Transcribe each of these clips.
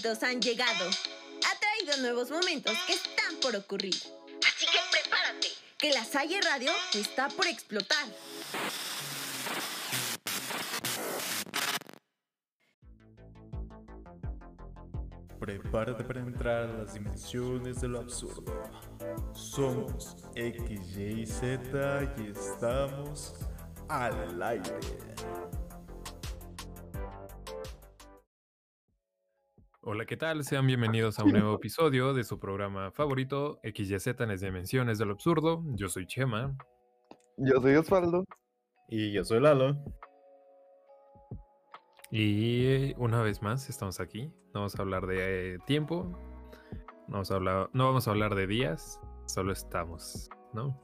momentos han llegado. Ha traído nuevos momentos que están por ocurrir. Así que prepárate, que la Salle Radio está por explotar. Prepárate para entrar a las dimensiones de lo absurdo. Somos X, Y, Z y estamos al aire. Hola, ¿qué tal? Sean bienvenidos a un nuevo episodio de su programa favorito, XYZ en las dimensiones de lo absurdo. Yo soy Chema. Yo soy Osvaldo. Y yo soy Lalo. Y una vez más estamos aquí. No vamos a hablar de eh, tiempo. No vamos, a hablar, no vamos a hablar de días. Solo estamos, ¿no?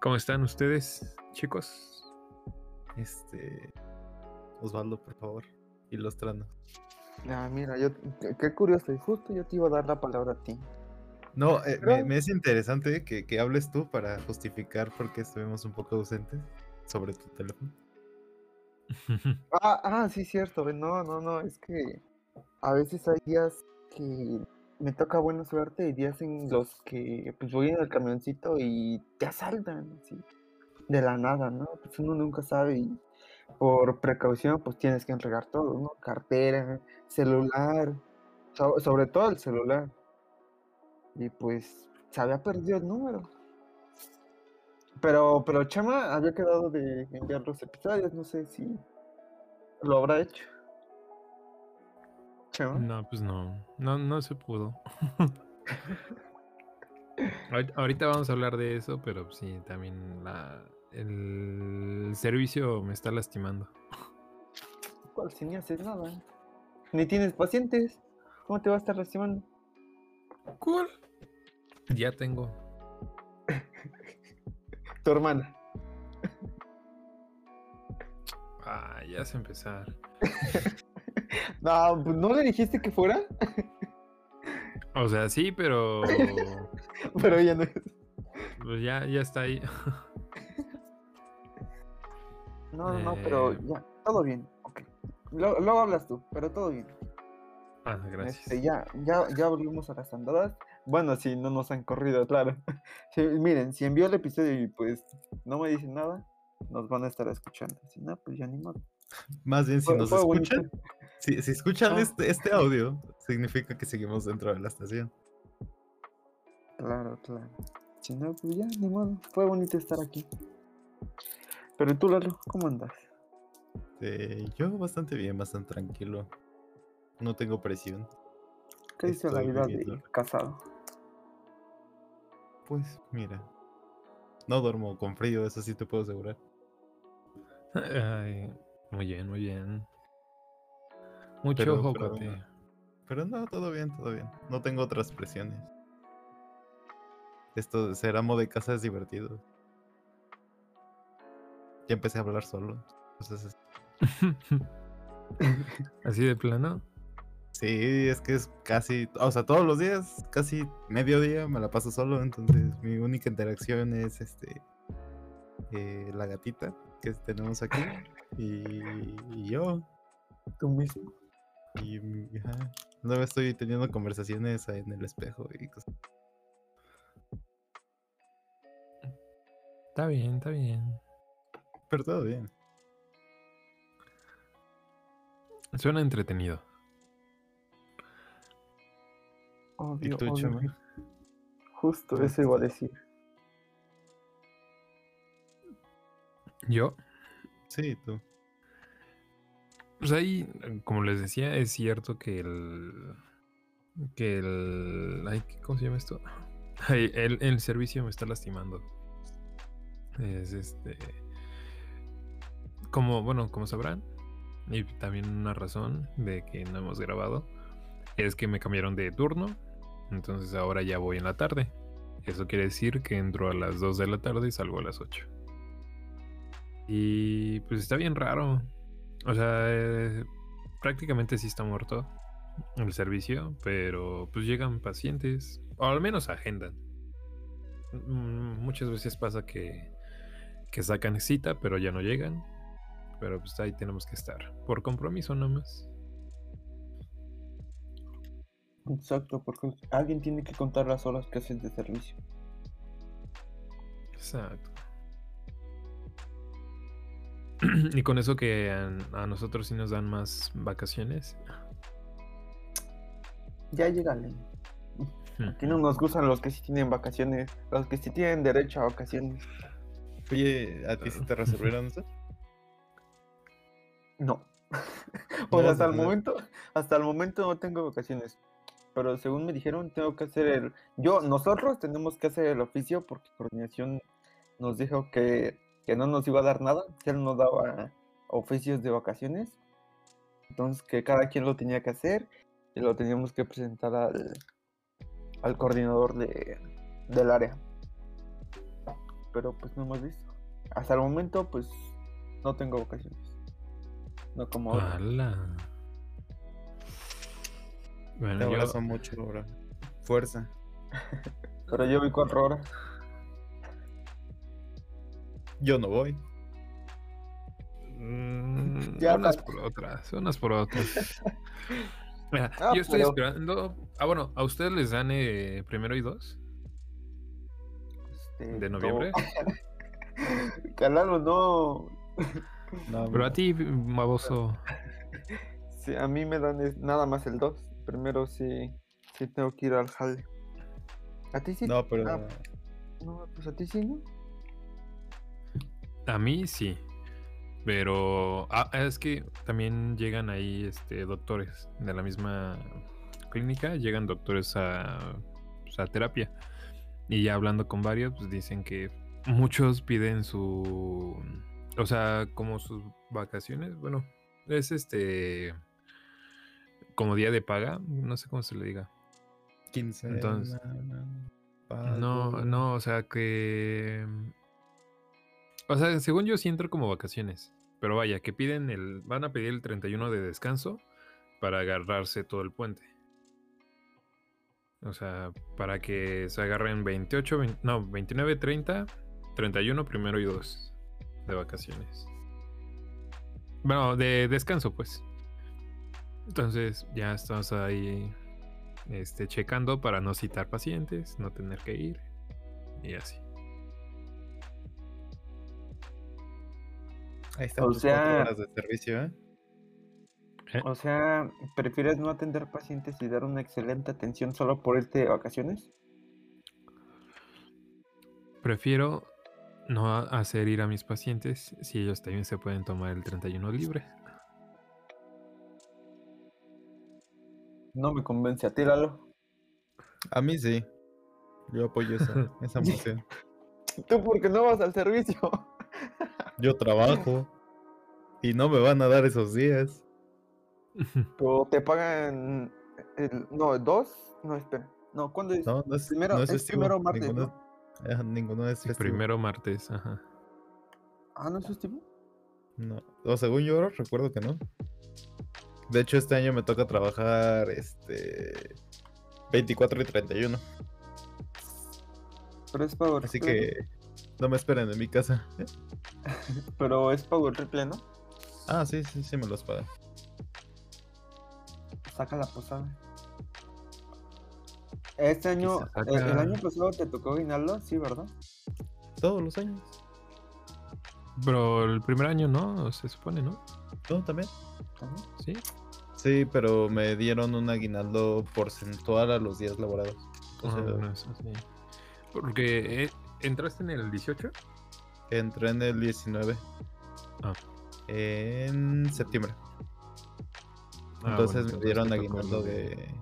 ¿Cómo están ustedes, chicos? Este. Osvaldo, por favor, ilustrando. Ah, mira, yo, qué, curioso, y justo yo te iba a dar la palabra a ti. No, eh, me, me es interesante que, que hables tú para justificar por qué estuvimos un poco ausentes sobre tu teléfono. Ah, ah, sí, cierto, no, no, no, es que a veces hay días que me toca buena suerte y días en los que pues voy en el camioncito y te asaltan, así, de la nada, ¿no? Pues uno nunca sabe y por precaución pues tienes que entregar todo, ¿no? Cartera, celular, so- sobre todo el celular. Y pues se había perdido el número. Pero, pero Chama había quedado de enviar los episodios, no sé si lo habrá hecho. Chama. No, pues no. No, no se pudo. Ahori- Ahorita vamos a hablar de eso, pero sí, también la, el servicio me está lastimando. ¿Cuál? Si ni haces nada. Ni tienes pacientes. ¿Cómo te va a estar lastimando? ¿Cuál? Ya tengo. Tu hermana. Ah, ya es empezar. No, pues no le dijiste que fuera, O sea, sí, pero pero ella no es. pues ya, ya está ahí. No, no, no, pero Eh. ya, todo bien. Ok. Luego, luego hablas tú, pero todo bien. Ah, gracias. Este, ya, ya, ya volvimos a las andadas. Bueno, si no nos han corrido, claro. Sí, miren, si envió el episodio y pues no me dicen nada, nos van a estar escuchando. Si no, pues ya ni modo. Más bien, si Fue- nos fue escuchan, si, si escuchan Ah. este, este audio, significa que seguimos dentro de la estación. Claro, claro. Si no, pues ya, ni modo. Fue bonito estar aquí. Pero tú, Lalo, ¿cómo andas? Eh, yo bastante bien, bastante tranquilo. No tengo presión. ¿Qué dice la vida viviendo. de casado? Pues mira, no duermo con frío, eso sí te puedo asegurar. Ay, muy bien, muy bien. Mucho Pero- ojo, pero- cuate. Pero no, todo bien, todo bien. No tengo otras presiones. Esto de ser amo de casa es divertido. Ya empecé a hablar solo. Entonces, Así de plano. sí, es que es casi, o sea, todos los días, casi mediodía me la paso solo. Entonces, mi única interacción es este, eh, la gatita que tenemos aquí y, y yo. Tú mismo. Y ajá, luego estoy teniendo conversaciones en el espejo y cosas. Está bien, está bien. Pero todo bien. Suena entretenido. ¿Y Obvio, tú, obvio. Justo eso iba a decir. Yo, Sí, tú. pues ahí, como les decía, es cierto que el. Que el. ay, ¿Cómo se llama esto? Ay, el, el servicio me está lastimando. Es este. Como, bueno, como sabrán, y también una razón de que no hemos grabado, es que me cambiaron de turno. Entonces ahora ya voy en la tarde. Eso quiere decir que entro a las 2 de la tarde y salgo a las 8. Y pues está bien raro. O sea, eh, prácticamente sí está muerto el servicio, pero pues llegan pacientes, o al menos agendan. Mm, Muchas veces pasa que, que sacan cita, pero ya no llegan. Pero pues ahí tenemos que estar, por compromiso nomás. Exacto, porque alguien tiene que contar las horas que haces de servicio. Exacto. y con eso que a, a nosotros sí nos dan más vacaciones. Ya llegale. Aquí no nos gustan los que sí tienen vacaciones, los que sí tienen derecho a vacaciones. Oye, ¿a ti sí te resolvieron eso? No. pues No, hasta el no. momento, hasta el momento no tengo vacaciones. Pero según me dijeron, tengo que hacer el. Yo, nosotros tenemos que hacer el oficio porque coordinación nos dijo que, que no nos iba a dar nada, que él nos daba oficios de vacaciones. Entonces que cada quien lo tenía que hacer y lo teníamos que presentar al, al coordinador de, del área. Pero pues no hemos visto. Hasta el momento, pues no tengo vacaciones. No como ahora. ¡Hala! Bueno, yo, son mucho ahora. Fuerza. Pero yo vi cuatro horas. Yo no voy. Mm, Ya unas hablas. por otras, unas por otras. Mira, Ah, yo estoy pero- esperando. Ah, bueno, ¿a ustedes les dan eh, primero y dos? este, ¿De no. noviembre? Calalo, no. No, Pero a ti, baboso. Sí, a mí me dan nada más el 2. Primero sí, sí tengo que ir al jale. ¿A ti sí? No, pero. Ah, No, pues a ti sí, ¿no? A mí sí. Pero ah, es que también llegan ahí este, doctores de la misma clínica, llegan doctores a, pues, a terapia. Y ya hablando con varios, pues dicen que muchos piden su. O sea, como sus vacaciones. Bueno, es este. Como día de paga, no sé cómo se le diga. 15. Entonces- No, no, o sea que. O sea, según yo sí entro como vacaciones. Pero vaya, que piden el. Van a pedir el 31 de descanso para agarrarse todo el puente. O sea, para que se agarren 28, 20 no, 29, 30, 31, primero y 2 de vacaciones. Bueno, de descanso, pues. Entonces, ya estamos ahí este, checando para no citar pacientes, no tener que ir y así. Ahí están O sea- horas de servicio, ¿eh? O sea, ¿prefieres no atender pacientes y dar una excelente atención solo por irte de vacaciones? Prefiero no hacer ir a mis pacientes si ellos también se pueden tomar el 31 libre. No me convence a ti, Lalo. A mí sí. Yo apoyo esa, esa moción. Tú porque no vas al servicio. Yo trabajo. Y no me van a dar esos días. Pero te pagan el, no, dos, no, espera. No, ¿cuándo es? No, no es, Primero- no es primero martes. Ajá, ninguno es festivo. primero martes, ajá. Ah, ¿no es festivo? No. O según yo recuerdo que no. De hecho, este año me toca trabajar este 24 y 31. Pero es Power Así Triple, que no me esperen en mi casa. Pero es Power Triple, ¿no? Ah, sí, sí, sí me los pagan. Saca la posada. Este año, el, año pasado te tocó aguinaldo, sí, ¿verdad? Todos los años. Pero el primer año no, se supone, ¿no? ¿Tú también? Ajá. Sí. Sí, pero me dieron un aguinaldo porcentual a los días laborados. O Ah, sea, bueno, eso sí. Porque eh, entraste en el 18. entré en el 19. Ah. En septiembre. Ah, Entonces bueno, me dieron aguinaldo de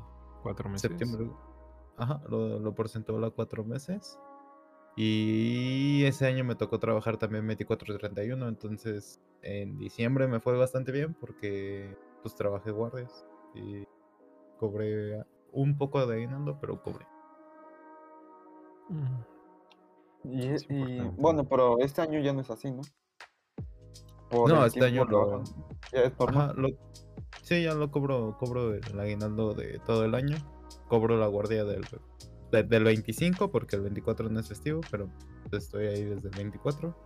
cuatro meses. septiembre. Ajá, lo, lo porcentual a cuatro meses. Y ese año me tocó trabajar también 24 y 31. Entonces en diciembre me fue bastante bien porque pues trabajé guardias y cobré un poco de aguinaldo, pero cobré. Y, bueno, pero este año ya no es así, ¿no? Por No, este año lo-. Ya es. Ajá, lo, sí, ya lo cobro, cobro el aguinaldo de todo el año. Cobro la guardia del, de- del 25 porque el 24 no es festivo, pero estoy ahí desde el 24.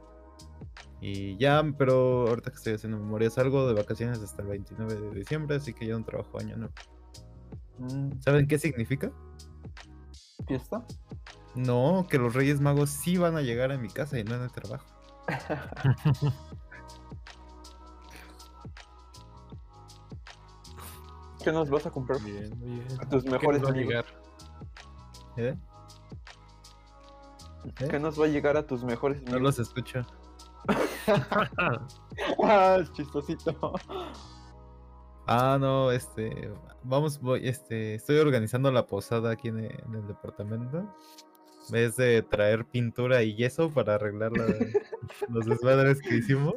Y ya, pero ahorita que estoy haciendo memoria salgo de vacaciones hasta el 29 de diciembre, así que ya no trabajo año nuevo. Mm, ¿Saben qué significa? ¿Fiesta? No, que los Reyes Magos sí van a llegar a mi casa y no en el trabajo. ¿Qué nos vas a comprar? Bien, bien. A tus ¿Qué mejores nos va a amigos. llegar? ¿Eh? ¿Eh? ¿Qué nos va a llegar a tus mejores No amigos? los escucho. Ah, es chistosito. Ah, no, este, vamos, voy, este, estoy organizando la posada aquí en el, en el departamento. En vez de traer pintura y yeso para arreglar la- los desmadres que hicimos.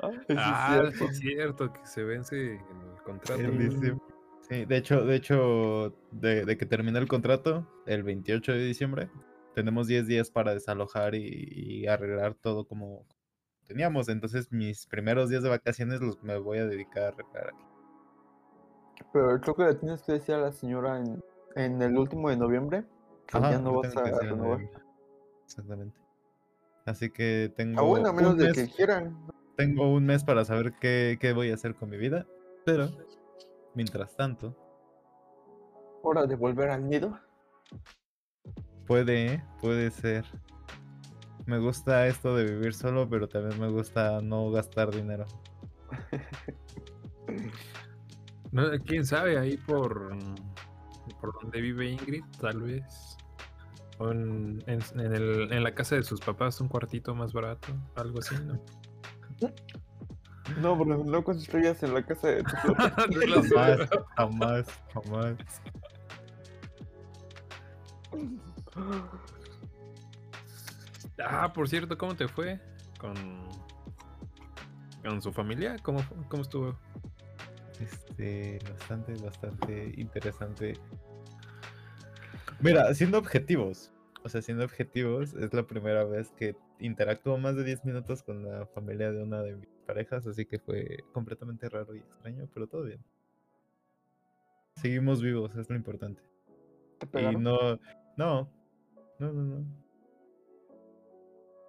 Ah, es cierto. sí es cierto, que se vence el contrato. en. Sí, de hecho, de hecho, de, de que termine el contrato, el 28 de diciembre, tenemos 10 días para desalojar y, y arreglar todo como teníamos. Entonces, mis primeros días de vacaciones los me voy a dedicar a arreglar aquí. Pero creo que le tienes que decir a la señora en, en el último de noviembre que Ajá, ya no vas a en renovar. noviembre. Exactamente. Así que tengo, Ah, bueno, a menos un de mes, que quieran. tengo un mes para saber qué, qué voy a hacer con mi vida. Pero, mientras tanto, Hora de volver al nido. puede, puede ser. Me gusta esto de vivir solo, pero también me gusta no gastar dinero. Quién sabe, ahí por, por donde vive Ingrid, tal vez. O en, en, en el- en la casa de sus papás, un cuartito más barato, algo así, ¿no? No, bro, no construyas en la casa de tu De los- Jamás, jamás, jamás. ah, por cierto, ¿cómo te fue con, con su familia? ¿Cómo, cómo estuvo? Este, bastante, bastante interesante. Mira, siendo objetivos, o sea, siendo objetivos, es la primera vez que interactúo más de 10 minutos con la familia de una de mis parejas, así que fue completamente raro y extraño, pero todo bien. Seguimos vivos, es lo importante. ¿Te Y no, no, no, no, no.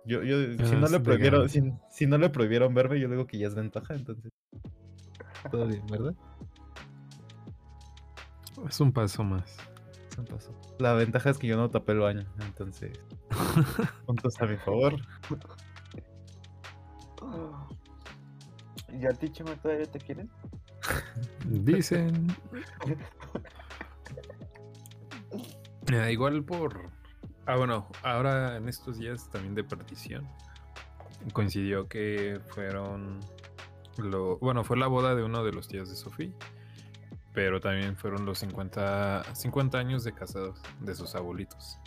Yo, yo, si no le prohibieron, si, si no le prohibieron verme, yo digo que ya es ventaja, entonces. Todo bien, ¿verdad? Es un paso más. Pasó. La ventaja es que yo no tapé el baño, entonces. Puntos a mi favor. ¿Y a ti, Chema, todavía te quieren? Dicen. Igual por. Ah, bueno, ahora en estos días también de partición. Coincidió que fueron. Lo, bueno, fue la boda de uno de los tíos de Sofía. Pero también fueron los 50, 50 años de casados de sus abuelitos.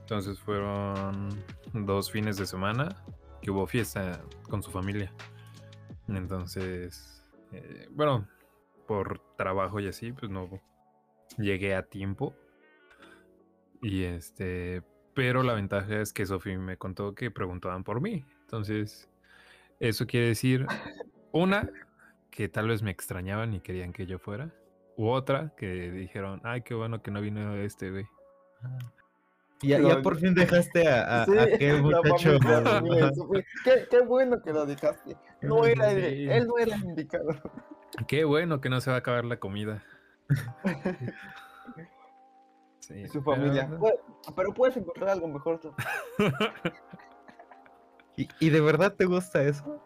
Entonces fueron dos fines de semana que hubo fiesta con su familia. Entonces, eh, bueno, por trabajo y así, pues no llegué a tiempo. Y este, pero la ventaja es que Sofi me contó que preguntaban por mí. Entonces, eso quiere decir, una, que tal vez me extrañaban y querían que yo fuera. U otra, que dijeron, ay, qué bueno que no vino este güey. Ya, Lo- ya por fin dejaste a, a, Sí, a aquel muchacho. Qué, qué bueno que lo dejaste. No era el, Sí. él no era el indicado. Qué bueno que no se va a acabar la comida. Sí, Y su familia. no. "Pu- Pero puedes encontrar algo mejor. Sof". ¿Y, y de verdad te gusta eso?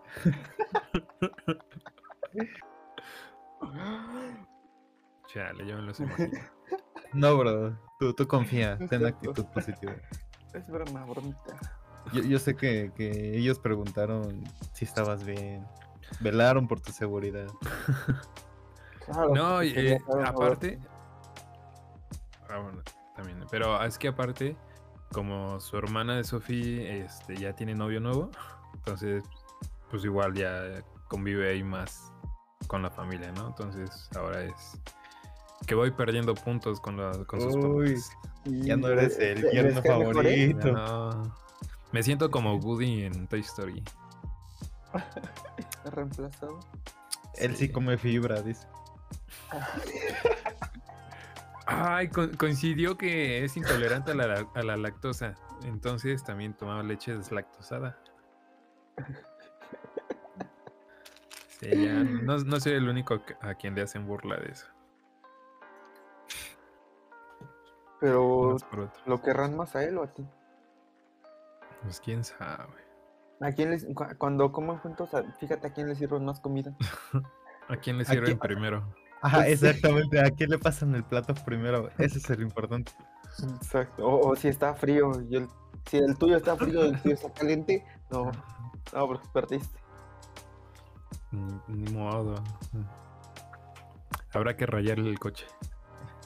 Chale, yo me los imagino. No, bro. Tú, tú confía, ten actitud positiva. Es broma, bromita. Yo, yo sé que, que ellos preguntaron si estabas bien. Velaron por tu seguridad. Claro, No, eh, aparte. Ah, bueno, también. Pero es que aparte, como su hermana de Sophie este, ya tiene novio nuevo, entonces, pues igual ya convive ahí más con la familia, ¿no? Entonces, ahora es que voy perdiendo puntos con, la- con sus Uy, papás. Ya no eres el ¿les yerno cae mejor, eh? favorito. No. Me siento como Woody en Toy Story. Reemplazado. Él sí come fibra, dice. Ay, co- coincidió que es intolerante a la, a la lactosa. Entonces también tomaba leche deslactosada. Sí, ya, no, no soy el único a quien le hacen burla de eso. Pero. ¿lo querrán más a él o a ti? Pues quién sabe. ¿A quién les, cu- cuando coman juntos, fíjate a quién les sirven más comida? ¿A quién le ¿A sirven quién? primero? Ajá, Pues exactamente. ¿A quién le pasan el plato primero? Ese es el importante. Exacto. O, o si está frío y el, si el tuyo está frío y el tuyo está caliente, no, no, porque perdiste. Ni, ni modo. Habrá que rayarle el coche.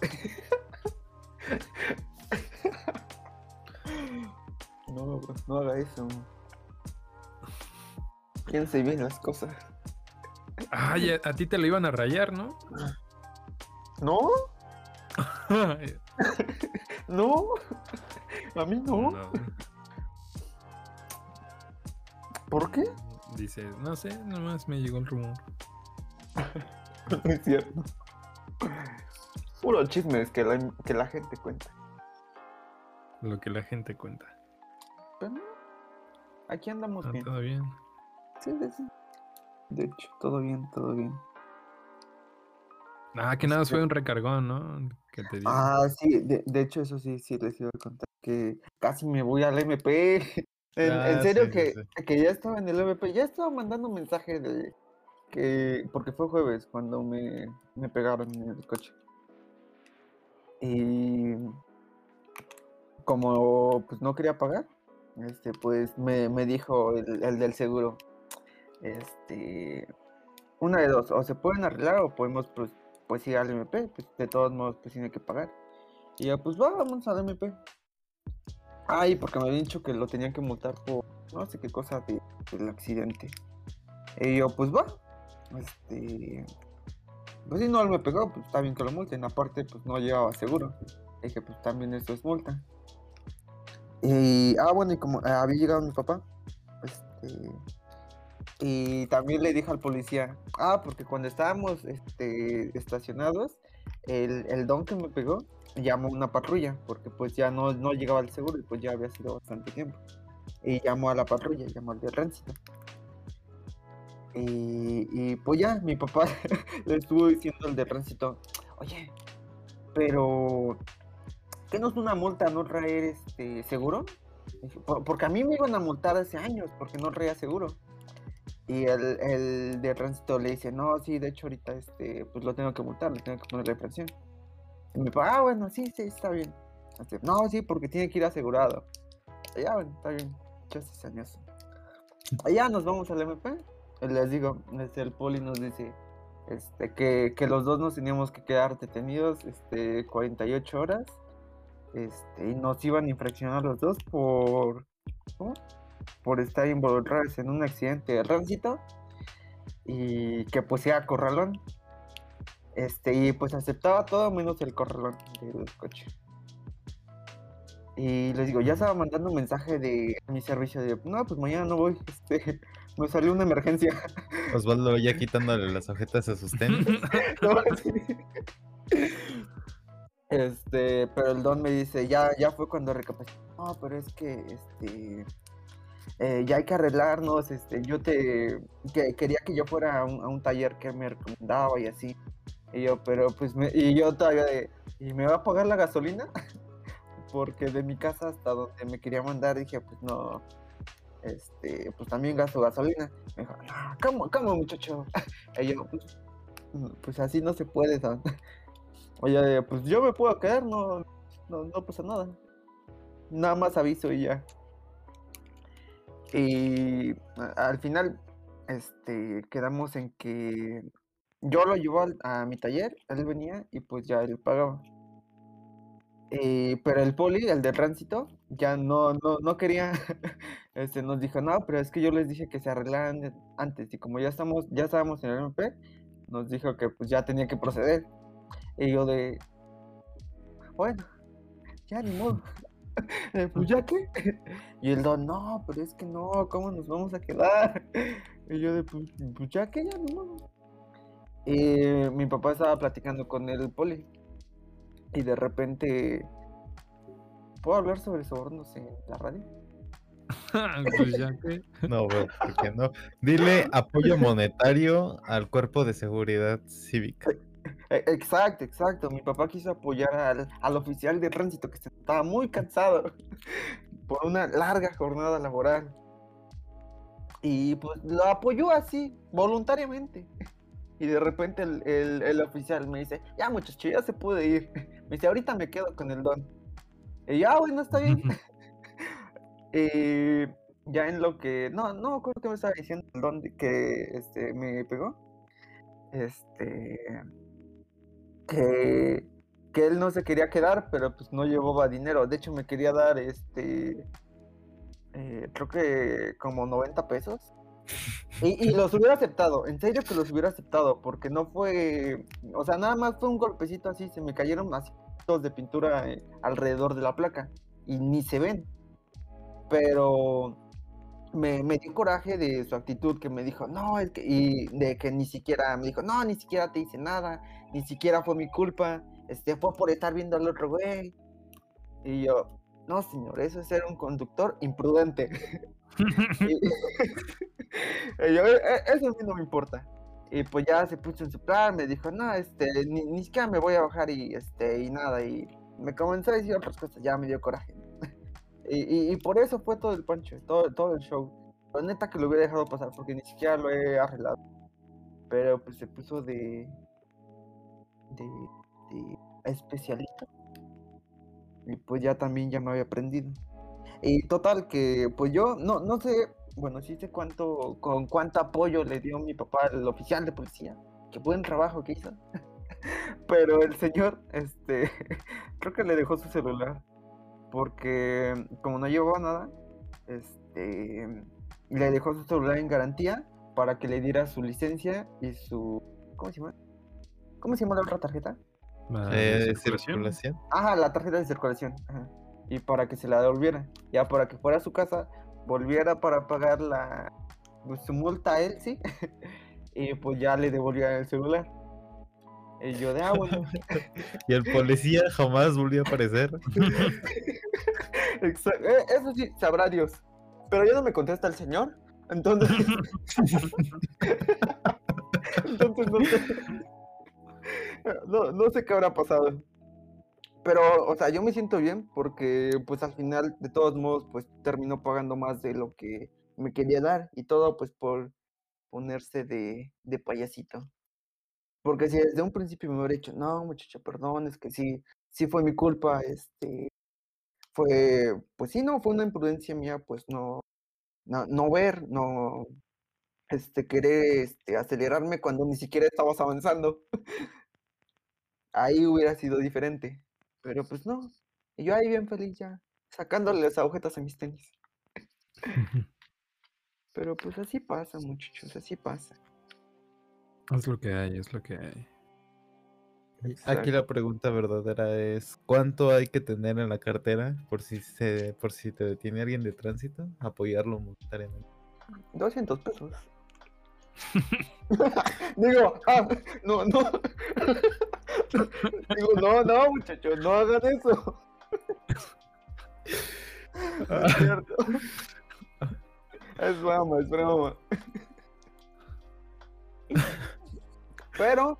No, haga eso. Piense bien las cosas. Ay, a, a ti te lo iban a rayar, ¿no? ¿No? ¿No? A mí no. No. ¿Por qué? Dice, no sé, nomás me llegó el rumor. No es cierto. Puro chismes que la, que la gente cuenta. Lo que la gente cuenta. Pero no. Aquí andamos Ah, bien. todo bien. Sí, sí, sí. De hecho, todo bien, todo bien. Ah, que nada, fue un recargón, ¿no? Que te dio. Ah, sí, de, de hecho, eso sí, sí les iba a contar que casi me voy al MP. En, en Ah, serio sí, que, sí. que ya estaba en el MP, ya estaba mandando mensaje de que, porque fue jueves cuando me, me pegaron en el coche. Y como pues no quería pagar, este, pues me, me dijo el, el del seguro, este, una de dos, o se pueden arreglar o podemos pues, pues ir al MP, pues de todos modos pues tiene que pagar. Y yo pues va, vamos al MP. Ay, porque me habían dicho que lo tenían que multar por no sé qué cosa de- del accidente. Y yo pues va. Este, pues si no él me pegó, pues está bien que lo multen. Aparte, pues no llevaba seguro. Dije, pues también eso es multa. Y, ah, bueno, y como eh, había llegado mi papá, este, y también le dije al policía, ah, porque cuando estábamos este, estacionados, el, el don que me pegó llamó una patrulla, porque pues ya no, no llegaba el seguro y pues ya había sido bastante tiempo. Y llamó a la patrulla, llamó al de tránsito. Y, y pues ya, mi papá le estuvo diciendo al de tránsito, oye, pero ¿qué no es una multa no traer este seguro? Dije, "Por- Porque a mí me iban a multar hace años porque no traía seguro. Y el, el de tránsito le dice, no, sí, de hecho ahorita este, pues lo tengo que multar, le tengo que poner represión. Y mi papá, ah, bueno, sí, sí, está bien. No, sí, porque tiene que ir asegurado. Ya, bueno, está bien. Chastis años. Allá nos vamos al MP. Les digo, el poli nos dice este, que, que los dos nos teníamos que quedar detenidos este, 48 horas. Este, y nos iban a infraccionar los dos por. Por estar involucrados en un accidente de tránsito. Y que pues era corralón. Este, y pues aceptaba todo menos el corralón del coche. Y les digo, ya estaba mandando un mensaje de mi servicio de, no, pues mañana no voy, este, me salió una emergencia. Osvaldo ya quitándole las ojetas a sus tenis. No, sí. Este, pero el don me dice, ya, ya fue cuando recapacité. No, pero es que, este, eh, ya hay que arreglarnos, este, yo te, que, quería que yo fuera a un, a un taller que me recomendaba y así. Y yo, pero pues, me, y yo todavía de, ¿y me va a pagar la gasolina? Porque de mi casa hasta donde me quería mandar dije, pues no, este, pues también gasto gasolina. Me dijo, no, ¿cómo, cómo muchacho? Y yo, pues, "Mm, pues así no se puede, don". Oye, pues yo me puedo quedar, no, no, no pasa nada. Nada más aviso y ya. Y al final, este, quedamos en que yo lo llevo a mi taller, él venía y pues ya él pagaba. Eh, pero el poli, el de tránsito, ya no, no, no quería, este, nos dijo, no, pero es que yo les dije que se arreglaran antes, y como ya estamos, ya estábamos en el MP, nos dijo que pues ya tenía que proceder. Y yo de, bueno, ya ni modo. Eh, pues ya qué. Y el don, no, pero es que no, ¿cómo nos vamos a quedar? Y yo de, pues, pues ya ni modo. Y mi papá estaba platicando con el poli. Y de repente, ¿puedo hablar sobre sobornos en la radio? pues ya que. No, güey, ¿por qué no? Dile apoyo monetario al cuerpo de seguridad cívica. E- Exacto, exacto. Mi papá quiso apoyar al, al oficial de tránsito que estaba muy cansado por una larga jornada laboral. Y pues lo apoyó así, voluntariamente. Y de repente el, el- el oficial me dice, ya muchacho, ya se puede ir. Me dice, ahorita me quedo con el don. Y ya, bueno, está bien. Y ya en lo que, no, no acuerdo qué me estaba diciendo el don que este, me pegó. Este, que, que él no se quería quedar, pero pues no llevaba dinero. De hecho, me quería dar este, eh, creo que como 90 pesos. Y, y los hubiera aceptado, en serio que los hubiera aceptado, porque no fue, o sea, nada más fue un golpecito así, se me cayeron así dos de pintura eh, alrededor de la placa y ni se ven. Pero me, me dio coraje de su actitud que me dijo, no, es que, y de que ni siquiera, me dijo, no, ni siquiera te hice nada, ni siquiera fue mi culpa, este, fue por estar viendo al otro güey. Y yo, no, señor, eso es ser un conductor imprudente. y, y yo, "E- e- eso a mí no me importa. Y pues ya se puso en su plan, me dijo, no, este, ni, ni siquiera me voy a bajar y, este, y nada, y me comenzó a decir otras cosas, ya me dio coraje. Y, y- y por eso fue todo el pancho, todo, todo el show. La neta que lo hubiera dejado pasar porque ni siquiera lo he arreglado. Pero pues se puso de. De. especialista. Y pues ya también ya me había aprendido. Y total que pues yo no, no sé, bueno, sí sé cuánto, con cuánto apoyo le dio mi papá al oficial de policía. Qué buen trabajo que hizo. Pero el señor, este, creo que le dejó su celular porque como no llevaba nada, este, le dejó su celular en garantía para que le diera su licencia y su, ¿cómo se llama? ¿Cómo se llama la otra tarjeta? La Eh, circulación. circulación. Ajá, la tarjeta de circulación. ajá, Y para que se la devolviera, ya para que fuera a su casa, volviera para pagar la, pues, su multa a él, sí, y pues ya le devolvía el celular. Y yo de, ah, bueno. Y el policía jamás volvió a aparecer. Eh, Eso sí, sabrá Dios. Pero ya no me contesta el señor. Entonces. entonces no sé. No, no sé qué habrá pasado. Pero, o sea, yo me siento bien porque, pues al final, de todos modos, pues terminó pagando más de lo que me quería dar. Y todo, pues por ponerse de, de payasito. Porque si desde un principio me hubiera dicho, no, muchacho, perdón, es que sí, sí fue mi culpa, este, fue, pues sí, no, fue una imprudencia mía, pues no, no, no ver, no, este, querer, este, acelerarme cuando ni siquiera estabas avanzando. Ahí hubiera sido diferente, pero pues no, y yo ahí bien feliz ya, sacándole las agujetas a mis tenis. Pero pues así pasa, muchachos, así pasa. es lo que hay, es lo que hay. Aquí la pregunta verdadera es ¿cuánto hay que tener en la cartera por si se, por si te detiene alguien de tránsito? Apoyarlo monetariamente. 200 pesos. Digo, ah, no, no. Digo, no, no, muchachos, no hagan eso. Es cierto. Es broma. Pero,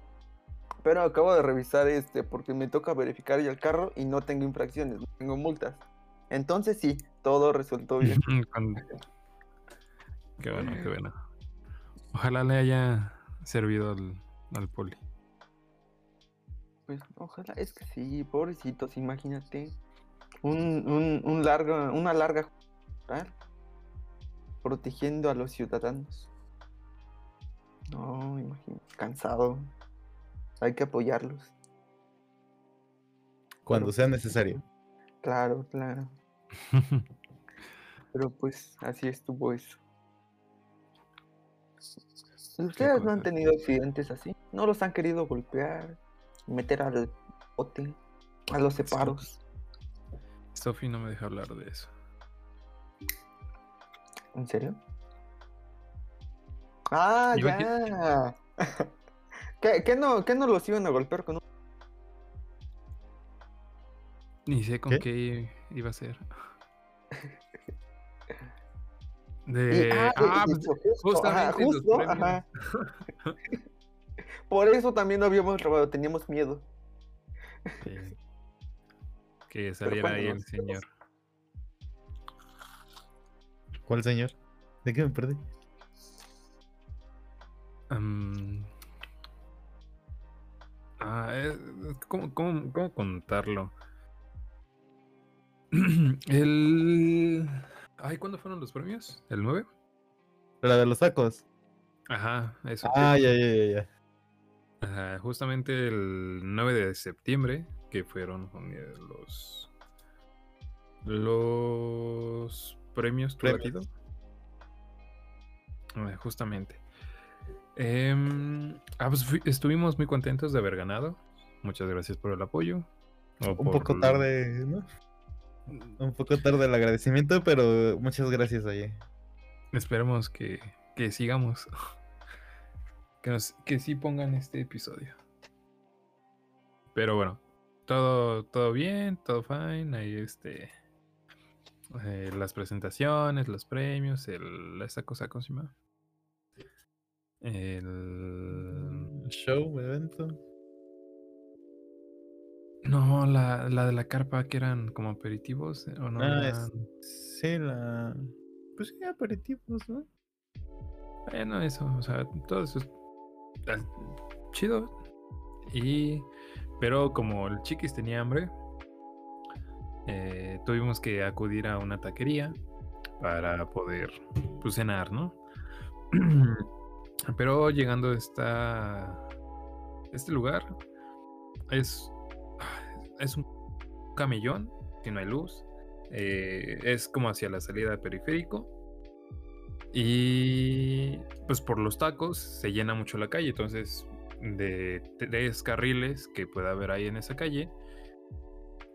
pero acabo de revisar este porque me toca verificar ya el carro y no tengo infracciones, no tengo multas. Entonces sí, todo resultó bien. Qué bueno, qué bueno. Ojalá le haya servido al, al poli. Pues ojalá, es que sí, pobrecitos, imagínate. Un, un, un largo, una larga jornada protegiendo a los ciudadanos. No, imagínate, cansado. Hay que apoyarlos. Cuando Pero, sea necesario. Claro, claro. Pero pues así estuvo eso. ¿Y ¿Ustedes no han tenido accidentes así? ¿No los han querido golpear? ¿Meter al bote? ¿A los separos? Sophie no me deja hablar de eso. ¿En serio? Ah, ya. ¿Qué, qué no, ¿Qué no los iban a golpear con un... Ni sé con ¿Qué? qué, iba a ser. De... ah, ah, pues, de- justo, ajá, justamente los justo, premios. ajá. Por eso también no habíamos robado, teníamos miedo. Sí. Que saliera ahí el señor. ¿Cuál señor? ¿De qué me perdí? Ah, ¿cómo, cómo, cómo contarlo? El... Ay, ¿cuándo fueron los premios? ¿El 9? La de los tacos. Ajá, eso. Ah, ya, ya, ya, ya. Ajá, justamente el 9 de septiembre, que fueron eh, los los premios Premios. Tulatito. Ah, justamente. Em, ah, pues fui- estuvimos muy contentos de haber ganado. Muchas gracias por el apoyo. Un por poco tarde, ¿no? Un poco tarde el agradecimiento, pero muchas gracias, oye. Esperemos que, que sigamos. Que, nos- que sí pongan este episodio. Pero bueno, todo, todo bien, todo fine. Ahí este. eh, las presentaciones, los premios, el, esa cosa, ¿cómo se llama? El. Show, evento. No, la, la de la carpa que eran como aperitivos, ¿o no? Ah, es- Sí, la. Pues sí, aperitivos, ¿no? Bueno, eso, o sea, todo eso es chido. Y. Pero como el chiquis tenía hambre, eh, tuvimos que acudir a una taquería para poder pues, cenar, ¿no? Pero llegando a esta, este lugar, es, es un camellón que no hay luz. eh, es como hacia la salida del periférico. Y pues por los tacos se llena mucho la calle. Entonces, de tres carriles que pueda haber ahí en esa calle,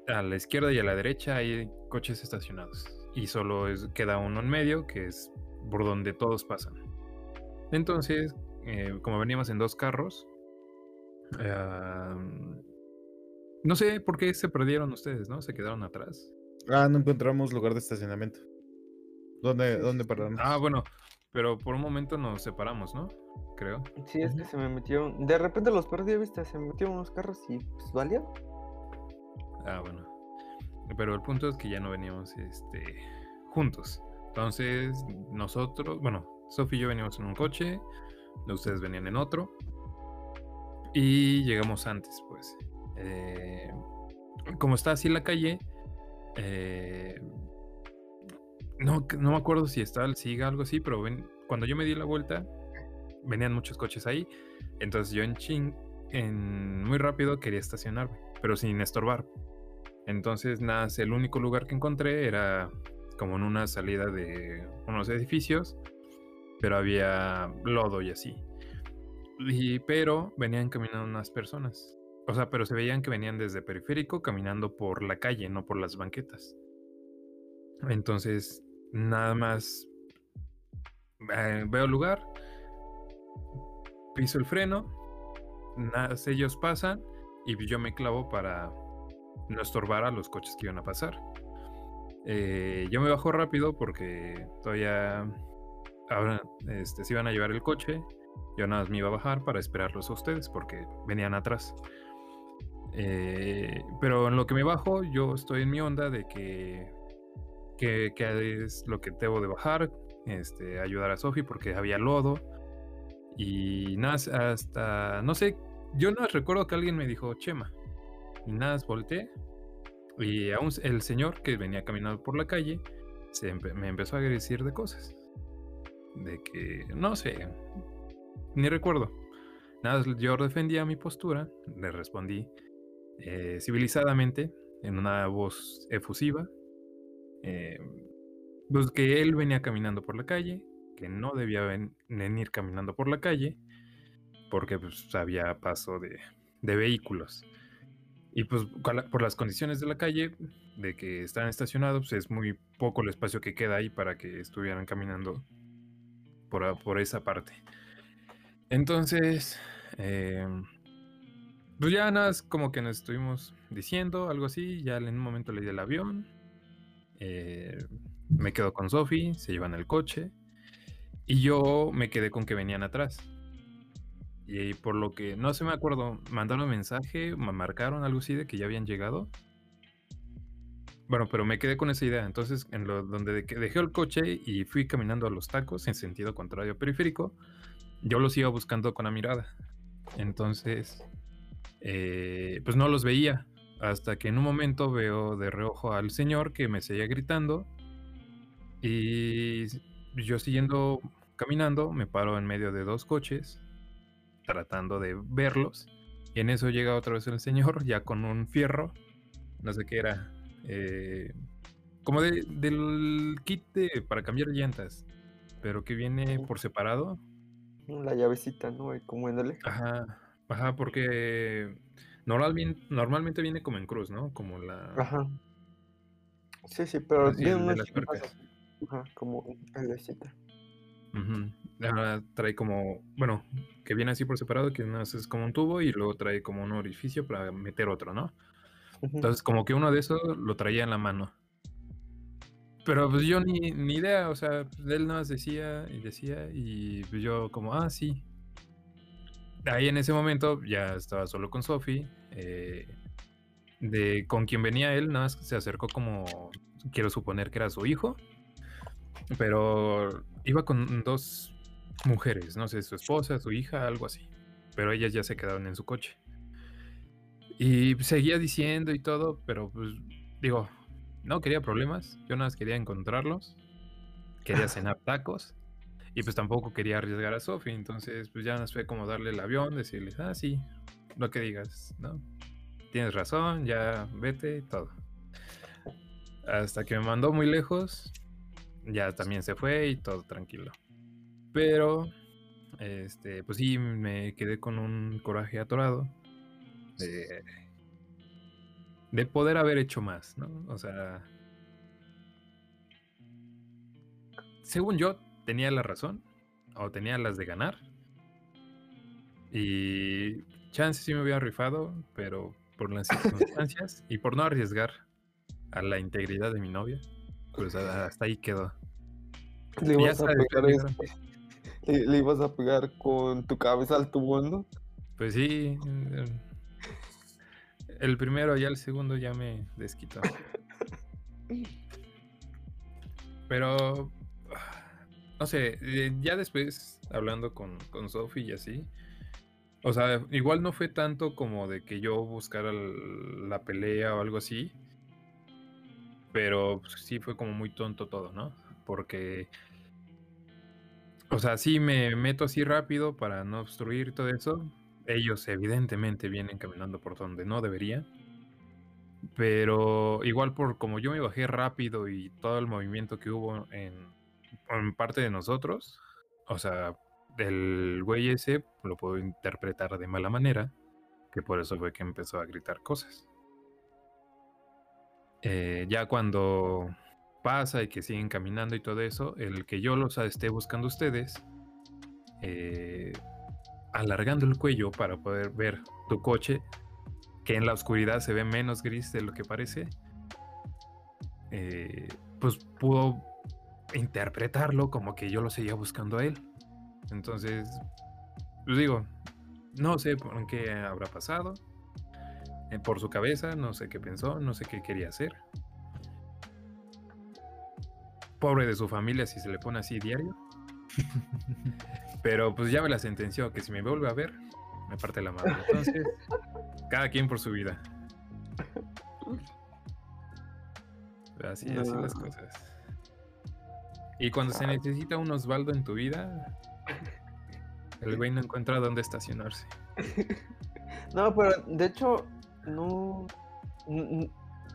a la izquierda y a la derecha hay coches estacionados. Y solo queda uno en medio, que es por donde todos pasan. Entonces, eh, como veníamos en dos carros, no sé por qué se perdieron ustedes, ¿no? Se quedaron atrás. Ah, no encontramos lugar de estacionamiento. ¿Dónde, Sí, dónde paramos? Ah, bueno, pero por un momento nos separamos, ¿no? Creo. Sí, es que se me metieron. De repente los perdí, viste, se me metieron unos carros y pues valía. Ah, bueno. Pero el punto es que ya no veníamos este, juntos. Entonces, nosotros, bueno, Sofi y yo veníamos en un coche, ustedes venían en otro. Y llegamos antes, pues. Eh, como está así la calle, eh, no, no me acuerdo si está el SIGA algo así, pero ven, cuando yo me di la vuelta, venían muchos coches ahí. Entonces yo en ching, en muy rápido quería estacionarme, pero sin estorbar. Entonces, nada, el único lugar que encontré era como en una salida de unos edificios, pero había lodo y así. Y, pero venían caminando unas personas. O sea, pero se veían que venían desde periférico caminando por la calle, no por las banquetas. Entonces, nada más eh, veo el lugar, piso el freno, ellos pasan y yo me clavo para no estorbar a los coches que iban a pasar. Eh, yo me bajo rápido porque todavía ahora este, se iban a llevar el coche. Yo nada más me iba a bajar para esperarlos a ustedes porque venían atrás. Eh, pero en lo que me bajo, yo estoy en mi onda de que, que, que es lo que debo de bajar, este, ayudar a Sofi porque había lodo. Y nada, hasta, no sé, yo no recuerdo que alguien me dijo Chema. Y nada, volteé. Y aún el señor que venía caminando por la calle se empe- me empezó a decir de cosas. De que, no sé, ni recuerdo. Nada, yo defendía mi postura, le respondí eh, civilizadamente, en una voz efusiva, eh, pues que él venía caminando por la calle, que no debía ven- venir caminando por la calle, porque pues, había paso de, de vehículos. Y pues por las condiciones de la calle, de que están estacionados, pues, es muy poco el espacio que queda ahí para que estuvieran caminando por, por esa parte. Entonces, eh, pues ya nada, es como que nos estuvimos diciendo algo así, ya en un momento le di el avión, eh, me quedo con Sofi, se llevan el coche, Y yo me quedé con que venían atrás. Y por lo que, no sé, me acuerdo, mandaron mensaje, me marcaron algo así de que ya habían llegado. Bueno, pero me quedé con esa idea. Entonces, en lo donde dejé el coche y fui caminando a los tacos en sentido contrario periférico, yo los iba buscando con la mirada. Entonces, eh, pues no los veía. Hasta que en un momento veo de reojo al señor que me seguía gritando. Y yo siguiendo caminando, me paro en medio de dos coches, tratando de verlos. Y en eso llega otra vez el señor, ya con un fierro, no sé qué era, eh, como de- del kit de- para cambiar llantas, pero que viene por separado. La llavecita, ¿no? Comiéndole. Ajá, ajá, porque normalmente, normalmente viene como en cruz, ¿no? Como la... Ajá. Sí, sí, pero Así, el de unas las. Ajá, como la llavecita. Ujú. Ahora trae como, bueno, que viene así por separado, que uno es como un tubo y luego trae como un orificio para meter otro, ¿no? Entonces, como que uno de esos lo traía en la mano. Pero pues yo ni, ni idea, o sea, pues, él nada más decía y decía y pues, yo como, ah, sí. Ahí en ese momento ya estaba solo con Sophie. eh, de con quien venía él, nada más se acercó como, quiero suponer que era su hijo. Pero iba con dos mujeres, no sé, su esposa, su hija, algo así. Pero ellas ya se quedaron en su coche. Y seguía diciendo y todo, pero pues digo, no quería problemas, yo nada más quería encontrarlos, quería cenar tacos y pues tampoco quería arriesgar a Sophie, entonces pues ya nos fue como darle el avión, decirles, ah, sí, lo que digas, ¿no? Tienes razón, ya vete y todo. Hasta que me mandó muy lejos, ya también se fue y todo tranquilo. Pero, este, pues sí, me quedé con un coraje atorado de, de poder haber hecho más, ¿no? O sea, según yo, tenía la razón, o tenía las de ganar. Y chance sí me hubiera rifado, pero por las circunstancias y por no arriesgar a la integridad de mi novia, pues hasta ahí quedó. Le Ya ibas a sabes, pegar ya este- le, le ibas a pegar con tu cabeza al tubo, ¿no? Pues sí, el primero y el segundo ya me desquitó. Pero, no sé, eh, ya después hablando con, con Sophie y así, o sea, igual no fue tanto como de que yo buscara la pelea o algo así, pero pues, sí fue como muy tonto todo, ¿no? Porque, o sea, sí me meto así rápido para no obstruir todo eso. Ellos evidentemente vienen caminando por donde no debería. Pero igual por como yo me bajé rápido y todo el movimiento que hubo en, en parte de nosotros, o sea, del güey ese lo puedo interpretar de mala manera, que por eso fue que empezó a gritar cosas. Eh, ya cuando pasa y que siguen caminando y todo eso, el que yo los esté buscando ustedes, eh, alargando el cuello para poder ver tu coche, que en la oscuridad se ve menos gris de lo que parece, eh, pues pudo interpretarlo como que yo lo seguía buscando a él. Entonces, pues digo, no sé por qué habrá pasado, eh, por su cabeza, no sé qué pensó, no sé qué quería hacer. Pobre de su familia si se le pone así diario. Pero pues ya me la sentenció que si me vuelve a ver, me parte la madre. Entonces, cada quien por su vida. Así, así las cosas. Y cuando se necesita un Osvaldo en tu vida, el güey no encuentra dónde estacionarse. No, pero de hecho, no.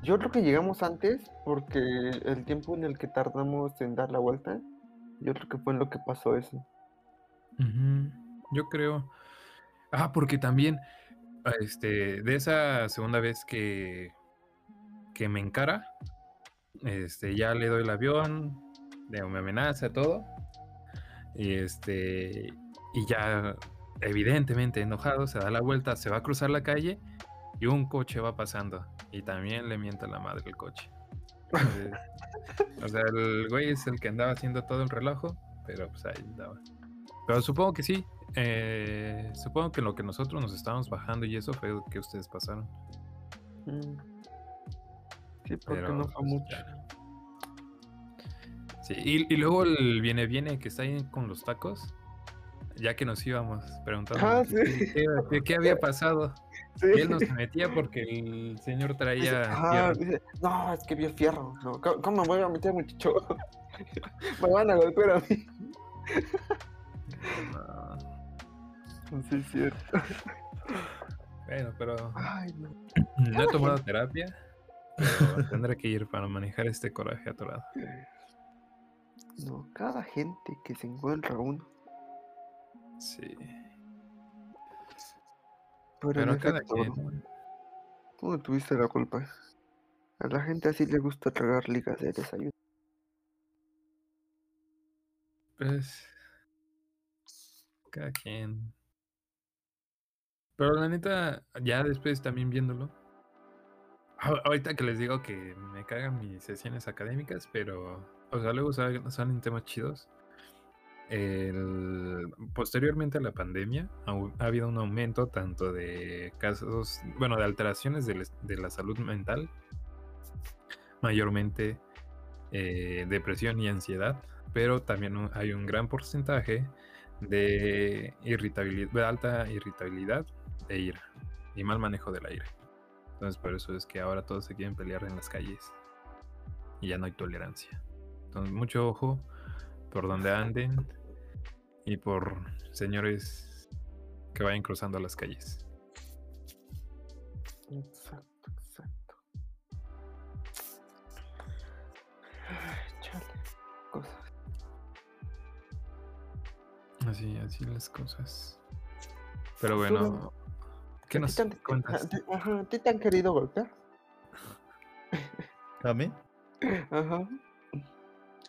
Yo creo que llegamos antes porque el tiempo en el que tardamos en dar la vuelta, yo creo que fue en lo que pasó eso. Yo creo. Ah, porque también, este, de esa segunda vez que, que me encara, este, ya le doy el avión, de- me amenaza todo, y este, y ya evidentemente enojado, se da la vuelta, se va a cruzar la calle y un coche va pasando y también le mienta la madre el coche. Entonces, o sea, el güey es el que andaba haciendo todo el relajo, pero pues ahí andaba. Pero supongo que sí. eh, supongo que lo que nosotros nos estábamos bajando y eso fue lo que ustedes pasaron. Mm. Sí, porque Pero, no fue pues, mucho. Sí, y, y luego el viene viene que está ahí con los tacos, ya que nos íbamos preguntando Ah, qué, sí. qué- qué- qué había pasado. Sí. Él nos metía porque el señor traía ah, fierro. no, es que vi el fierro. No, ¿cómo, cómo me voy a meter, muchacho? me van a golpear a mí. No, Sí, es cierto. Bueno, pero Ay, no. no he tomado terapia, pero tendré que ir para manejar este coraje atorado. No, cada gente que se encuentra uno. Sí. Pero, en Pero cada efecto, quien. tú no tuviste la culpa. A la gente así le gusta tragar ligas de desayuno. Pues. Cada quien. Pero la neta, ya después también viéndolo. Ahorita que les digo que me cagan mis sesiones académicas, pero. O sea, luego salen, temas chidos. Posteriormente a la pandemia, ha habido un aumento tanto de casos, bueno, de alteraciones del es- de, la salud mental, mayormente eh, depresión y ansiedad, pero también hay un gran porcentaje de de alta irritabilidad e ira y mal manejo de la ira. Entonces por eso es que ahora todos se quieren pelear en las calles y ya no hay tolerancia. Entonces mucho ojo por donde anden y por señores que vayan cruzando las calles. Exacto, exacto. Ay, chale. Cosas. Así, así las cosas. Pero bueno, ¿qué ¿A ti nos te han- cuentas? Ajá, ¿a ti te han querido golpear? ¿A mí? Ajá.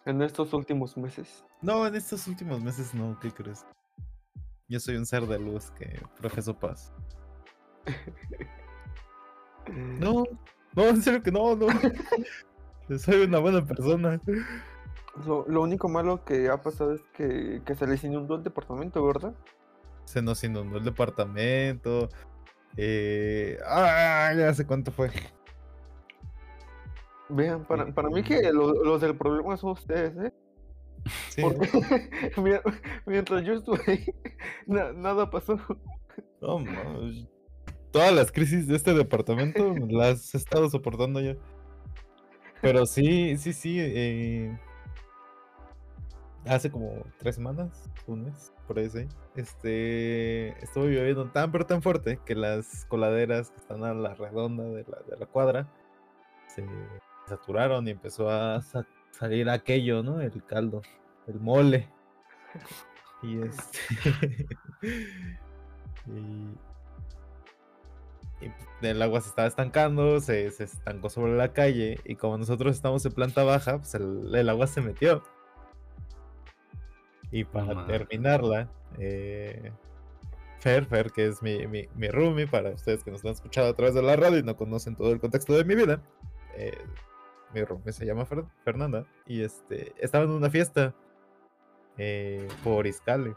En estos últimos meses. No, en estos últimos meses no, ¿qué crees? Yo soy un ser de luz que profeso paz. No, no, en serio que no, no. Soy una buena persona. Lo, lo único malo que ha pasado es que, que se les inundó el departamento, ¿verdad? Se nos inundó el departamento. Eh... Ah, ya sé cuánto fue. Vean, para, para mí que lo- los del problema son ustedes, ¿eh? Sí, Porque mientras yo estuve ahí, na- nada pasó. no, no, Todas las crisis de este departamento las he estado soportando yo. Pero sí, sí, sí. eh, Hace como tres semanas, un mes, por ahí sí. Este. Estuve lloviendo tan, pero tan fuerte que las coladeras que están a la redonda de la, de la cuadra se saturaron y empezó a sa- salir aquello, ¿no? El caldo, el mole. Y este. y, y el agua se estaba estancando, se, se estancó sobre la calle y como nosotros estamos en planta baja, pues el, el agua se metió. Y para terminarla, eh, Fer, Fer, que es mi, mi, mi roomie, para ustedes que nos han escuchado a través de la radio y no conocen todo el contexto de mi vida, eh, mi roomie se llama Fer- Fernanda y este, estaba en una fiesta eh, por Iscale.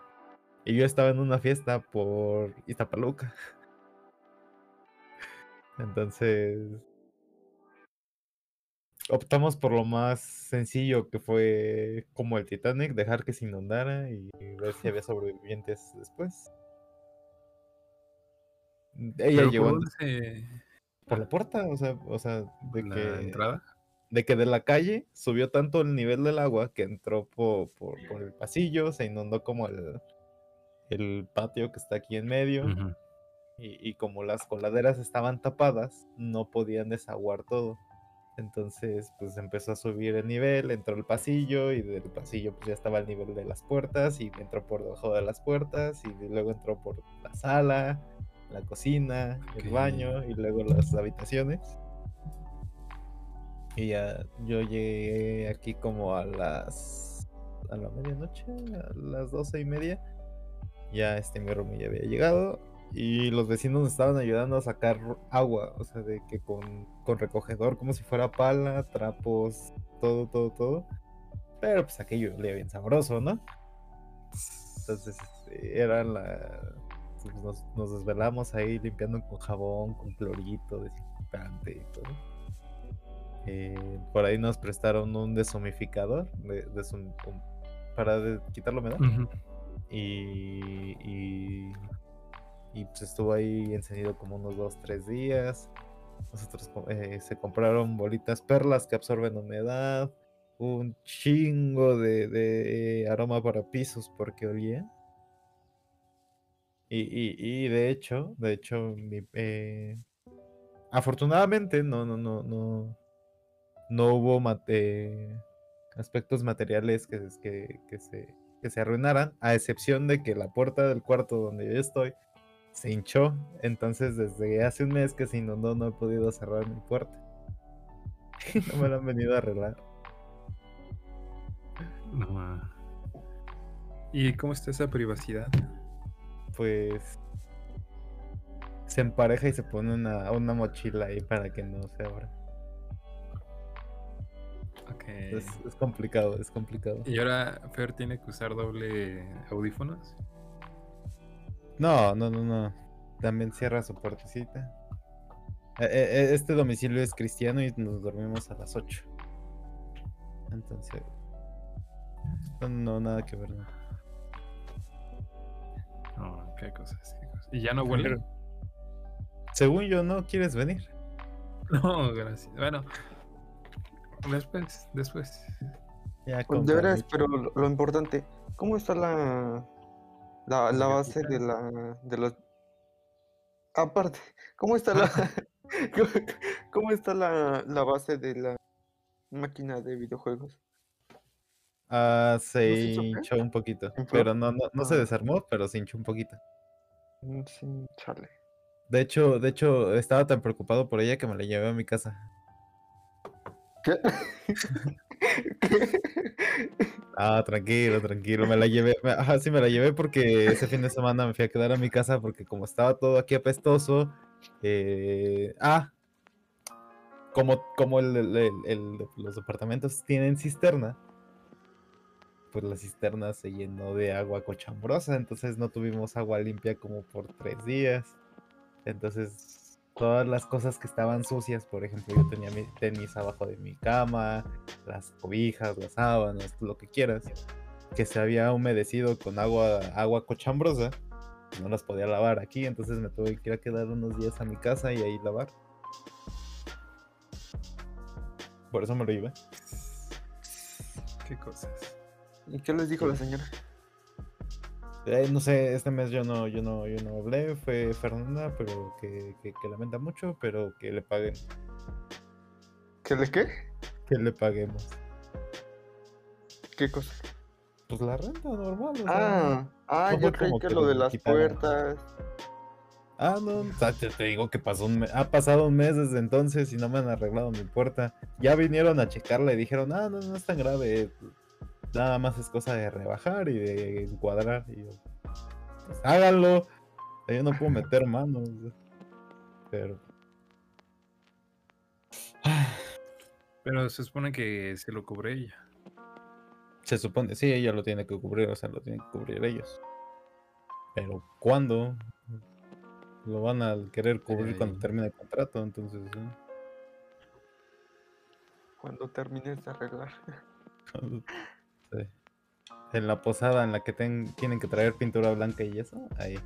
Y yo estaba en una fiesta por Iztapaluca. Entonces. Optamos por lo más sencillo que fue como el Titanic, dejar que se inundara y ver si había sobrevivientes después. Ella llegó ¿por antes dónde se- por la puerta, o sea, o sea, de la que entrada? De que de la calle subió tanto el nivel del agua que entró po- por, por el pasillo, se inundó como el, el patio que está aquí en medio. Y, y como las coladeras estaban tapadas, no podían desaguar todo. Entonces, pues empezó a subir el nivel, entró el pasillo y del pasillo pues ya estaba el nivel de las puertas y entró por debajo de las puertas y luego entró por la sala, la cocina, el baño y luego las habitaciones. Y ya yo llegué aquí como a las a la medianoche, a las doce y media. Ya este mi roomie ya había llegado y los vecinos nos estaban ayudando a sacar agua, o sea, de que con, con recogedor, como si fuera pala, trapos, todo, todo, todo. Pero pues aquello olía bien sabroso, ¿no? Entonces, este, era la. pues, Nos, nos desvelamos ahí limpiando con jabón, con clorito, desinfectante y todo. Eh, por ahí nos prestaron un deshumificador de, um, para de- quitar la humedad. Y, y, y, pues estuvo ahí encendido como unos dos, tres días. Nosotros eh, se compraron bolitas perlas que absorben humedad, un chingo de, de aroma para pisos porque olía. Y, y, y de hecho, de hecho, mi- eh, afortunadamente no, no, no, no, no hubo mate- aspectos materiales que, que, que se, que se arruinaran, a excepción de que la puerta del cuarto donde yo estoy se hinchó. Entonces, desde hace un mes que se inundó, no he podido cerrar mi puerta. no me la han venido a arreglar. No. ¿Y cómo está esa privacidad? Pues se empareja y se pone una, una mochila ahí para que no se abra. Es, es complicado, es complicado. ¿Y ahora Fer tiene que usar doble audífonos? No, no, no, no. También cierra su puertecita. Eh, eh, eh, Este domicilio es cristiano y nos dormimos a las 8. Entonces. No, no, nada que ver. no. Qué cosas, qué cosas. ¿Y ya no huele? Según yo, no quieres venir. No, gracias. Bueno, después, después. Ya Pues con de veras, pero lo, lo importante, ¿cómo está la, la, la base de la de los aparte, ¿cómo está la cómo, está la, la base de la máquina de videojuegos? Ah, se hinchó un poquito. Pero no, no, no se Ah. desarmó, pero se hinchó un poquito. Mm, Sí, chale. De hecho, de hecho, estaba tan preocupado por ella que me la llevé a mi casa. ¿Qué? Ah, tranquilo, tranquilo. Me la llevé. me- Ajá, sí, me la llevé porque ese fin de semana me fui a quedar a mi casa porque como estaba todo aquí apestoso. eh, Ah, como, como los departamentos tienen cisterna, pues la cisterna se llenó de agua cochambrosa. Entonces no tuvimos agua limpia como por tres días. Entonces todas las cosas que estaban sucias, por ejemplo, yo tenía mi tenis abajo de mi cama, las cobijas, las sábanas, lo que quieras, que se había humedecido con agua, agua cochambrosa, no las podía lavar aquí, entonces me tuve que ir a quedar unos días a mi casa y ahí lavar. Por eso me lo llevé. Qué cosas. ¿Y qué les dijo la señora? Eh, no sé, este mes yo no, yo no, yo no hablé, fue Fernanda, pero que, que, que lamenta mucho, pero que le paguen, ¿Qué le qué? que le paguemos. ¿Qué cosa? Pues la renta normal, o sea, Ah, ah, no yo creí que que lo de las puertas. Ah, no, o sea, te, te digo que pasó un mes, ha pasado un mes desde entonces y no me han arreglado mi puerta. Ya vinieron a checarla y dijeron, ah, no, no es tan grave. Nada más es cosa de rebajar y de encuadrar. Y yo, pues háganlo. Yo no puedo meter manos. Pero. Pero se supone que se lo cubre ella. Se supone, sí, ella lo tiene que cubrir, o sea, lo tienen que cubrir ellos. Pero ¿cuándo? Lo van a querer cubrir cuando Ay. termine el contrato, entonces. ¿eh? Cuando termines de arreglar. Sí. En la posada en la que ten- tienen que traer pintura blanca y eso, ahí.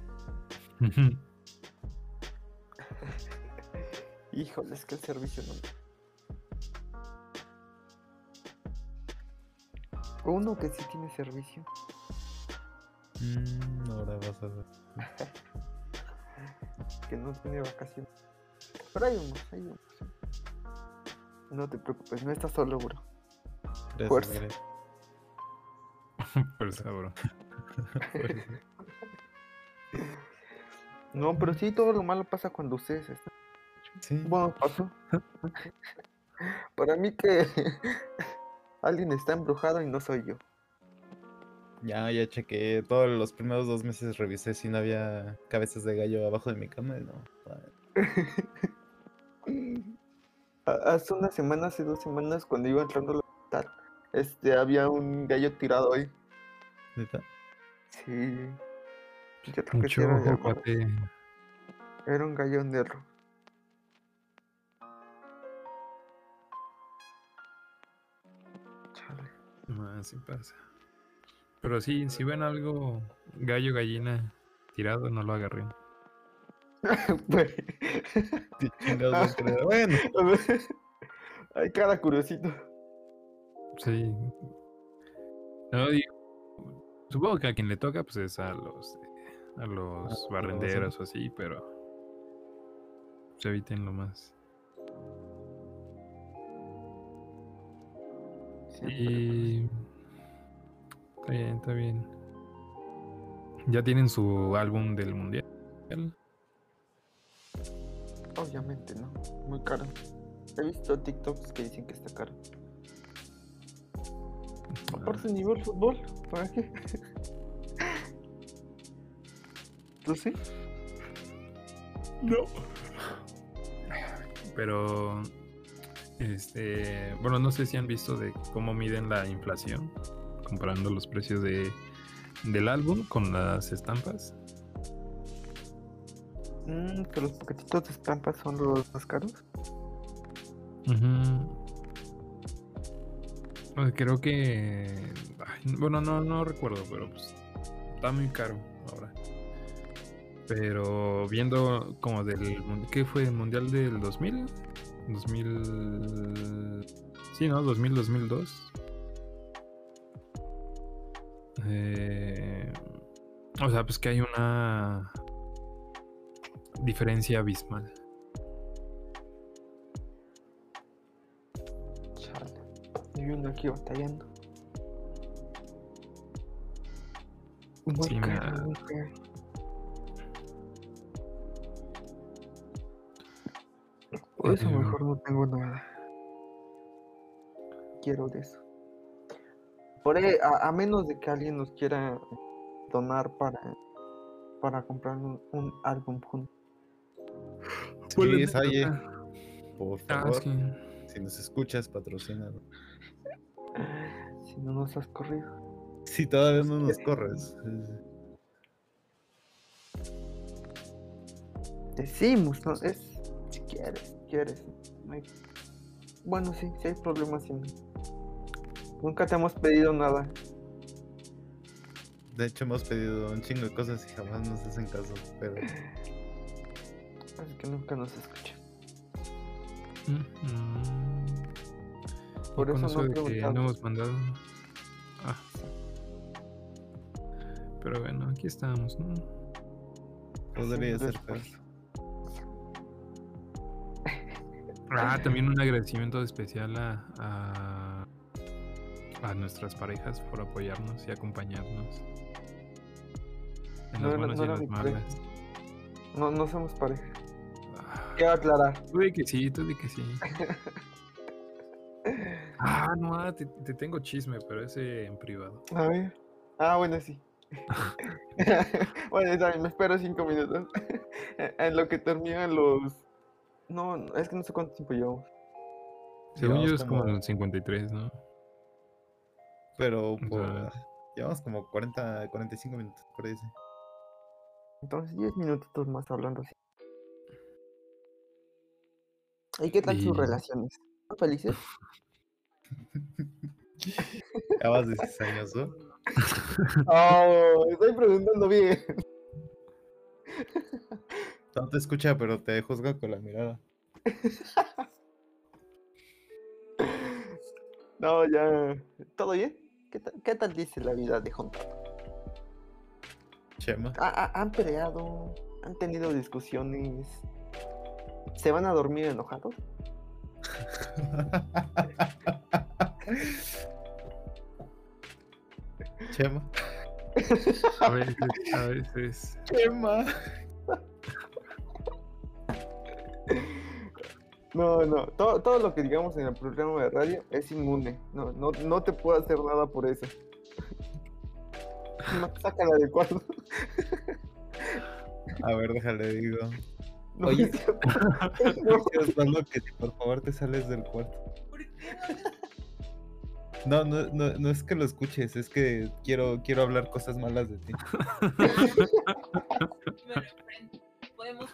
Híjole, es que el servicio no. Uno que sí tiene servicio. Mm, ahora vas a ver. que no tiene vacaciones. Pero hay unos, hay unos. No te preocupes, no estás solo, bro. Fuerza. Por bro. No, pero sí, todo lo malo pasa cuando ustedes están. Sí. Bueno, pasó. Para mí que alguien está embrujado y no soy yo. Ya, ya chequé. Todos los primeros dos meses revisé si no había cabezas de gallo abajo de mi cama y no. Ha- Hace una semana, hace dos semanas, cuando iba entrando al hospital, este, había un gallo tirado ahí. ¿Neta? Sí. Pues Yo creo que Mucho era ojo, cuate. Era un gallón de oro. Chale. No, así pasa. Pero sí, si ven algo gallo, gallina tirado, no lo agarren. Bueno, Ay, cada curiosito. Sí. No, digo, supongo que a quien le toca, pues es a los, eh, a los barrenderos o así, pero se eviten lo más. Siempre Y está bien, está bien. Ya tienen su álbum del mundial. Obviamente, ¿no? Muy caro. He visto TikToks que dicen que está caro. Aparte, nivel fútbol, ¿para qué? ¿Tú sí? No. Pero, este, bueno, no sé si han visto de cómo miden la inflación, comparando los precios de, del álbum con las estampas. Mm, que los paquetitos de estampas son los más caros. Pues Creo que, bueno, no, no recuerdo, pero pues está muy caro ahora. Pero viendo como del, ¿qué fue? ¿El mundial del 2000? 2000, sí, ¿no? 2000, 2002. Eh, o sea, pues que hay una diferencia abismal. Y uno aquí batallando. Muy Sí, caro, mira. muy caro. Por eso Eh, mejor no tengo nada. Quiero de eso. Por ahí, a, a menos de que alguien nos quiera donar para, para comprar un, un álbum juntos. sí, por Ah, favor, sí. si nos escuchas, patrocina. Si no nos has corrido. Si todavía no nos corres. Decimos, ¿no? Es si quieres, si quieres. no hay- Bueno, sí, sí hay problemas. sí. Nunca te hemos pedido nada. De hecho, hemos pedido un chingo de cosas y jamás nos hacen caso. Pero Así que nunca nos escuchan. Mm, Por eso no de que no preguntamos. hemos mandado. Ah. Pero bueno, aquí estamos, ¿no? podría ser. Ah, también un agradecimiento especial a, a, a nuestras parejas por apoyarnos y acompañarnos. En No las buenas no y en las pareja. malas. No, no somos pareja. Ah, Quiero aclarar. Tú di que sí, tú di que sí. Ah, no, ah, te, te tengo chisme, pero ese en privado. A ver. Ah, bueno, sí. bueno, está bien, me espero cinco minutos. en lo que terminan los. No, no, es que no sé cuánto tiempo llevamos. Según yo es como como- el 53, ¿no? Pero O por, sea, llevamos como 40, 45 minutos, sí. Entonces, 10 minutos más hablando así. ¿Y qué tal sus relaciones? ¿Están felices? Ya vas de cizañoso. Oh, estoy preguntando bien. No te escucha, pero te juzga con la mirada. No, ya. ¿Todo bien? ¿Qué tal, qué tal dice la vida de Honda? Chema. ¿Han peleado? ¿Han tenido discusiones? ¿Se van a dormir enojados? Chema. a veces, a veces. Chema. No, no. Todo, todo lo que digamos en el programa de radio es inmune. No, no, no te puedo hacer nada por eso. No, sácala del cuarto. A ver, déjale, digo. No, Oye. No. Que si por favor te sales del cuarto. No, no, no, no es que lo escuches, es que quiero, quiero hablar cosas malas de ti. Podemos.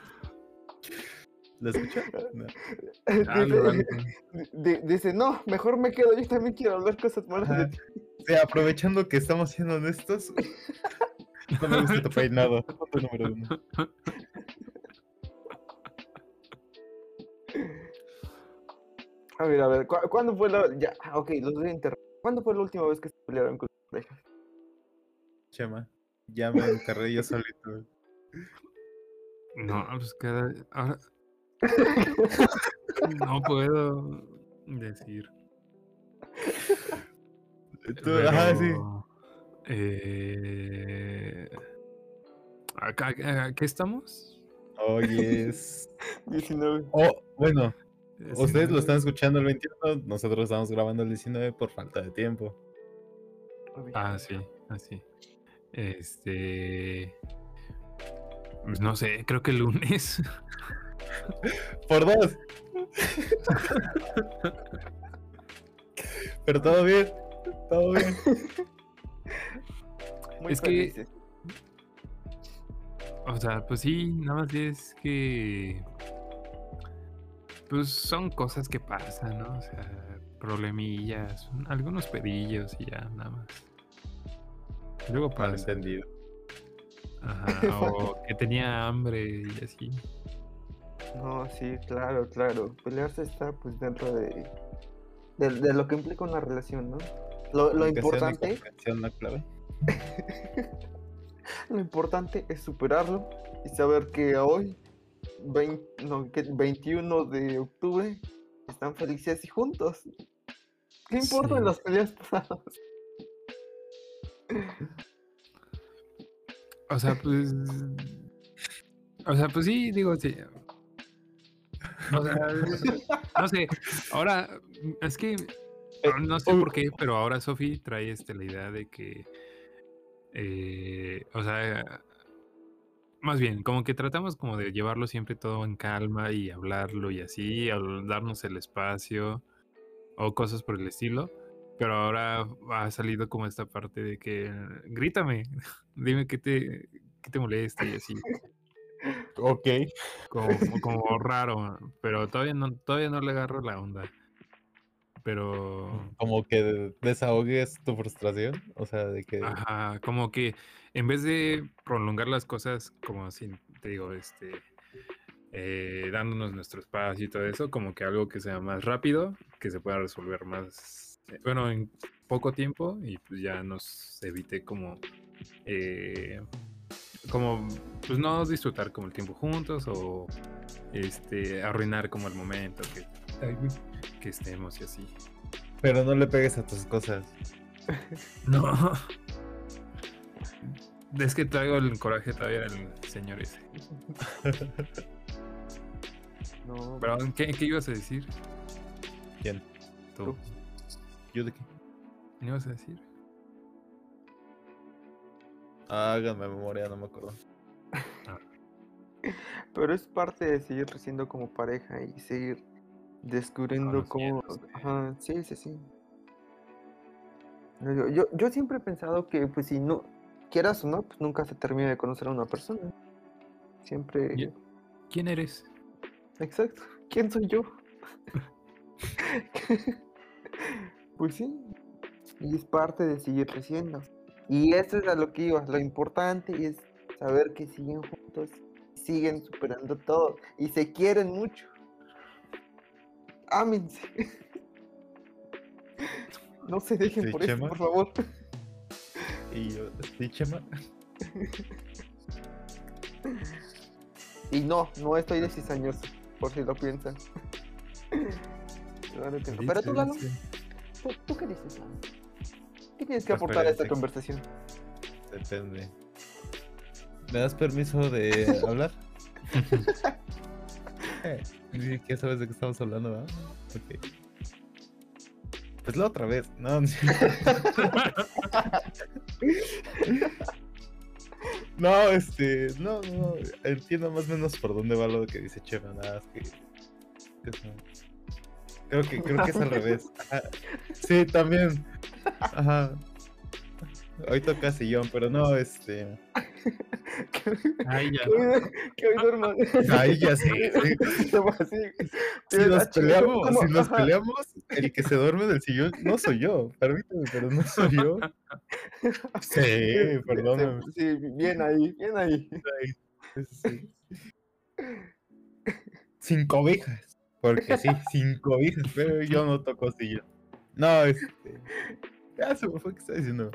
¿Lo escuchas? No. Dale, dale. Di- Dice, no, mejor me quedo, yo también quiero hablar cosas malas de ti. Sí, aprovechando que estamos siendo honestos. No me gusta tu peinado. Punto número uno. A ver, a ver, ¿cu- ¿cuándo fue la...? Ya, ah, ok, los voy a interrumpir. ¿Cuándo fue la última vez que se pelearon con sus parejas? Chema, ya me encarré yo solito. No, pues cada. Ahora. No puedo decir. Tú- ajá, sí. pero, Eh, acá, ¿Qué estamos? Oye, es. 19. Oh, bueno, ustedes lo 19. están escuchando el 21, nosotros estamos grabando el 19 por falta de tiempo. Ok. Ah, sí, así. Este. pues no sé, creo que el lunes. Por dos. Pero todo bien, todo bien. Muy es que- felices. O sea, pues sí, nada más es que. Pues son cosas que pasan, ¿no? O sea, problemillas, un- algunos pedillos y ya, nada más. Luego pasa. Malentendido. Ajá, o que tenía hambre y así. No, sí, claro, claro. Pelearse está pues dentro de, de, de lo que implica una relación, ¿no? Lo, lo importante, la clave. lo importante es superarlo y saber que hoy, 20 no, que 21 de octubre, están felices y juntos. ¿Qué importan Sí. las peleas pasadas? O sea, pues. O sea, pues sí, digo, sí. O sea, no sé. Ahora, es que. No sé por qué, pero ahora Sofi trae este, la idea de que. eh, o sea. Más bien, como que tratamos como de llevarlo siempre todo en calma y hablarlo y así, darnos el espacio o cosas por el estilo. Pero ahora ha salido como esta parte de que grítame, dime qué te, qué te molesta y así. Ok. Como, como raro, pero todavía no, todavía no le agarro la onda. Pero, Como que desahogues tu frustración. O sea, de que. ajá, como que en vez de prolongar las cosas, como así, te digo, este, eh, dándonos nuestro espacio y todo eso, como que algo que sea más rápido, que se pueda resolver más, eh, bueno, en poco tiempo y pues ya nos evite como, eh, como, pues no disfrutar como el tiempo juntos o, este, arruinar como el momento que, ay, güey, que estemos y así. Pero no le pegues a tus cosas. No. Es que traigo el coraje todavía del señor ese. No, Pero, ¿qué, qué ibas a decir? ¿Quién? Tú. Tú. ¿Yo de qué? ¿Qué ibas a decir? Háganme memoria, no me acuerdo. pero es parte de seguir creciendo como pareja y seguir descubriendo cómo... Ajá, sí, sí, sí. Yo, yo, yo siempre he pensado que, pues, si no quieras o no, pues nunca se termina de conocer a una persona. Siempre... ¿Quién eres? Exacto. ¿Quién soy yo? pues sí. Y es parte de seguir creciendo. Y eso es a lo que iba. Lo importante es saber que siguen juntos, siguen superando todo y se quieren mucho. Ámense. No se dejen Sí, por eso, Chema. por favor. Y yo, ¿sí, Chema? Y no, no estoy de cizañoso, por si lo piensan. Claro que no. Pero tú, Lalo, ¿tú, tú qué dices, Lalo? ¿Qué tienes que aportar a esta conversación? Depende. ¿Me das permiso de hablar? ¿Qué sabes de qué estamos hablando? Pues la otra vez. No, no. este, no, no, entiendo más o menos por dónde va lo que dice Chema, nada más que. Creo que, creo que es al revés. Sí, también. Ajá. Hoy toca sillón, pero no, este. Ay, ya. que hoy, que hoy duerma. Ahí ya sé. sí. Si nos peleamos, si nos peleamos, el que se duerme del sillón no soy yo. Permíteme, pero no soy yo. Sí, Sí, perdóname. Sí, bien ahí, bien ahí. Sí. Sin cobijas. Porque sí, sin cobijas, pero yo no toco sillón. No, este. Ya se me fue que está diciendo.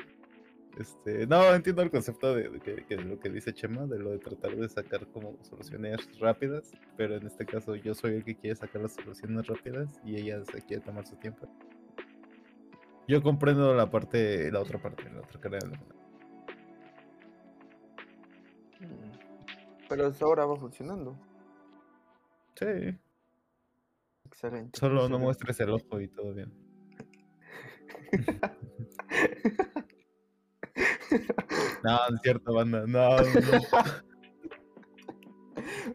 Este, no, entiendo el concepto de, de que, que lo que dice Chema, de lo de tratar de sacar como soluciones rápidas, pero en este caso yo soy el que quiere sacar las soluciones rápidas y ella se quiere tomar su tiempo. Yo comprendo la parte, la otra parte, la otra cara moneda. Pero eso ahora va funcionando. Sí, Excelente. solo no muestres el ojo y todo bien. No, no es cierto, banda. No, no, no.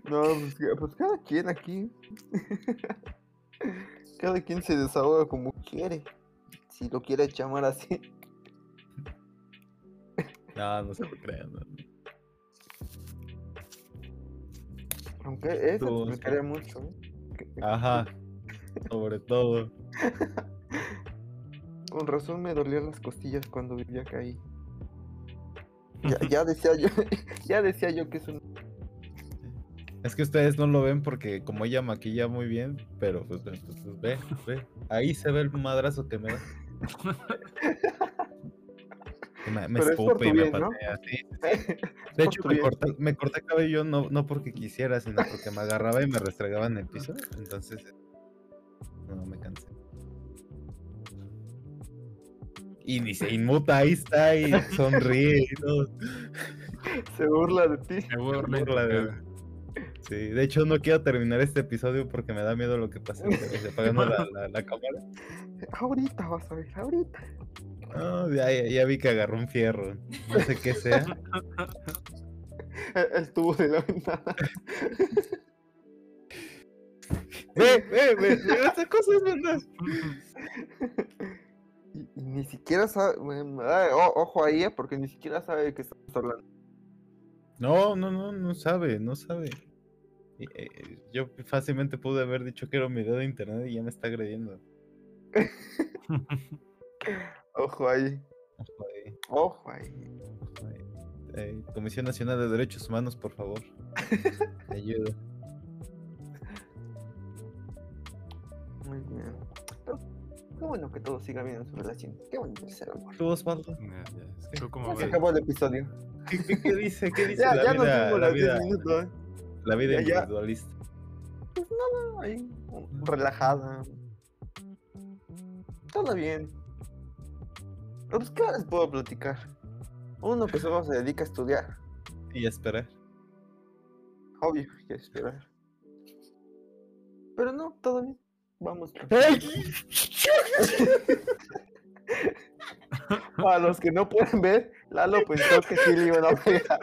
Pues, pues cada quien aquí. cada quien se desahoga como quiere. Si lo quiere llamar así. No, no se lo crean. no. Aunque eso Tú, sí. explicaría mucho. ¿eh? Ajá, sobre todo. Con razón me dolían las costillas cuando vivía acá ahí. Ya, ya decía yo, ya decía yo que es un Es que ustedes no lo ven porque como ella maquilla muy bien, pero pues, pues, pues, pues, ve, ve. Ahí se ve el madrazo que me da. Me, me escupe y me bien, ¿no? patea, sí. De hecho, me corté, me corté cabello no, no porque quisiera, sino porque me agarraba y me restregaba en el piso. Entonces, Y ni se inmuta, ahí está y sonríe y todo. Se burla de ti. Me burla de- cara. Sí, de hecho no quiero terminar este episodio porque me da miedo lo que pase. Se apagando la, la, la cámara. Ahorita vas a ver, ahorita. No, ya, ya- ya vi que agarró un fierro. No sé qué sea. El, el tubo de la ventana. Ve, ve, ve, estas cosas, banda. Y, y ni siquiera sabe. o- ojo ahí, eh, porque ni siquiera sabe de qué estamos hablando. No, no, no, no sabe, no sabe. Y, eh, yo fácilmente pude haber dicho que era un video de internet y ya me está agrediendo. Ojo ahí. Ojo ahí, Ojo ahí. ojo ahí. Eh, Comisión Nacional de Derechos Humanos, por favor. Ayuda. Muy bien. Qué bueno que todo siga bien en su relación. Qué bonito es el amor. ¿Tú, Osvaldo? Ya, ya. ¿Tú cómo Se acabó el episodio. ¿Qué, qué, qué dice? ¿Qué dice Ya, la ya nos vida, fuimos la las 10 vida, minutos. ¿eh? la vida individualista? Pues nada, ahí. Relajada. Todo bien. Pues, ¿qué les puedo platicar? Uno que solo se dedica a estudiar. Y esperar. Obvio, que esperar. Pero no, todo bien. Vamos. A los que no pueden ver, Lalo pensó que sí le iban a pegar.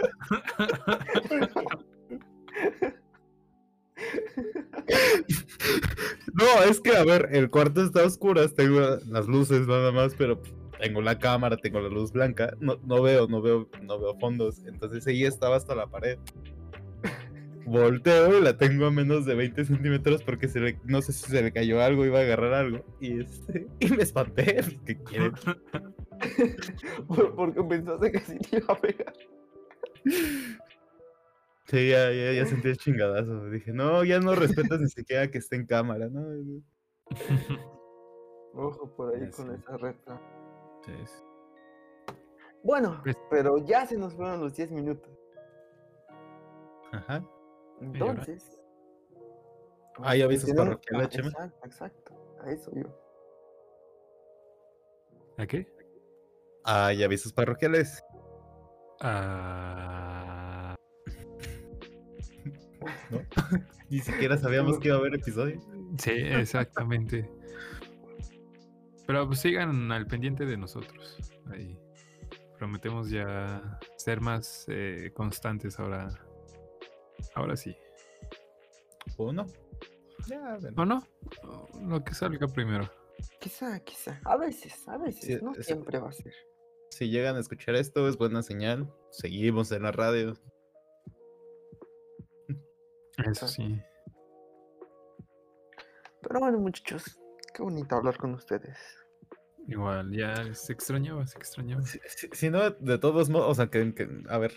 No, es que a ver, el cuarto está a oscuras, tengo las luces nada más, pero tengo la cámara, tengo la luz blanca, no, no veo, no veo, no veo fondos, entonces ella estaba hasta la pared. Volteo y la tengo a menos de 20 centímetros porque se le- no sé si se le cayó algo, iba a agarrar algo. Y este, y me espanté. ¿Qué quiere? Por- Porque pensaste que sí te iba a pegar. Sí, ya, ya, ya sentí el chingadazo. Dije, no, ya no respetas ni siquiera que esté en cámara, ¿no? Ojo por ahí con esa reta. Sí, sí. Bueno, Pues- pero ya se nos fueron los 10 minutos. Ajá. Entonces. ¿Hay avisos tenemos- parroquiales, ah, Chema? Exacto, exacto. A eso yo. ¿A qué? Hay avisos parroquiales. Ah, ¿no? Ni siquiera sabíamos que iba a haber episodio. sí, exactamente. Pero pues sigan al pendiente de nosotros. Ahí. Prometemos ya ser más eh, constantes ahora. Ahora sí. ¿O no? Ya, bueno. ¿O no? Lo que salga primero. Quizá, quizá. A veces, a veces. Sí, no es- siempre va a ser. Si llegan a escuchar esto, es buena señal. Seguimos en la radio. Eso sí. Pero bueno, muchachos, qué bonito hablar con ustedes. Igual, ya se extrañaba, se extrañaba. Si, si- si no, de todos modos, o sea, que, que- a ver,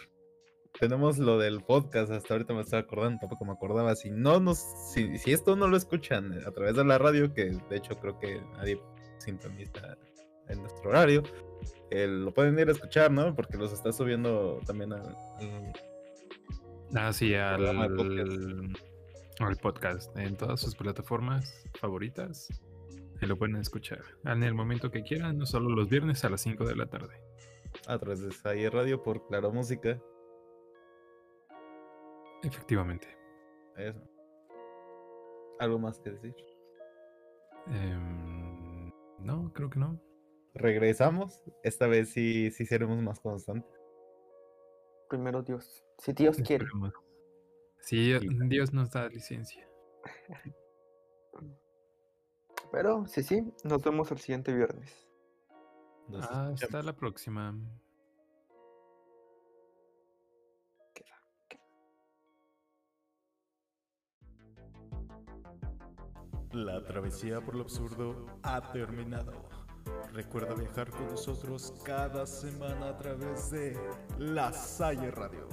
tenemos lo del podcast, hasta ahorita me estaba acordando, tampoco me acordaba. Si no nos, si, si esto no lo escuchan a través de la radio, que de hecho creo que nadie sintoniza en nuestro horario, eh, lo pueden ir a escuchar, ¿no? Porque los está subiendo también al, al- Ah, sí, al, programa de podcast. al podcast en todas sus plataformas favoritas. Y lo pueden escuchar en el momento que quieran, no solo los viernes a las 5 de la tarde. a través de Sayer Radio por Claro Música. Efectivamente. Eso. ¿Algo más que decir? Em, no, creo que no. Regresamos. Esta vez sí, sí seremos más constantes. Primero Dios. Si Dios quiere. Sí. Dios nos da licencia. Pero sí, sí, nos vemos el siguiente viernes. Nos Hasta escuchamos. la próxima. La travesía por lo absurdo ha terminado. Recuerda viajar con nosotros cada semana a través de La Salle Radio.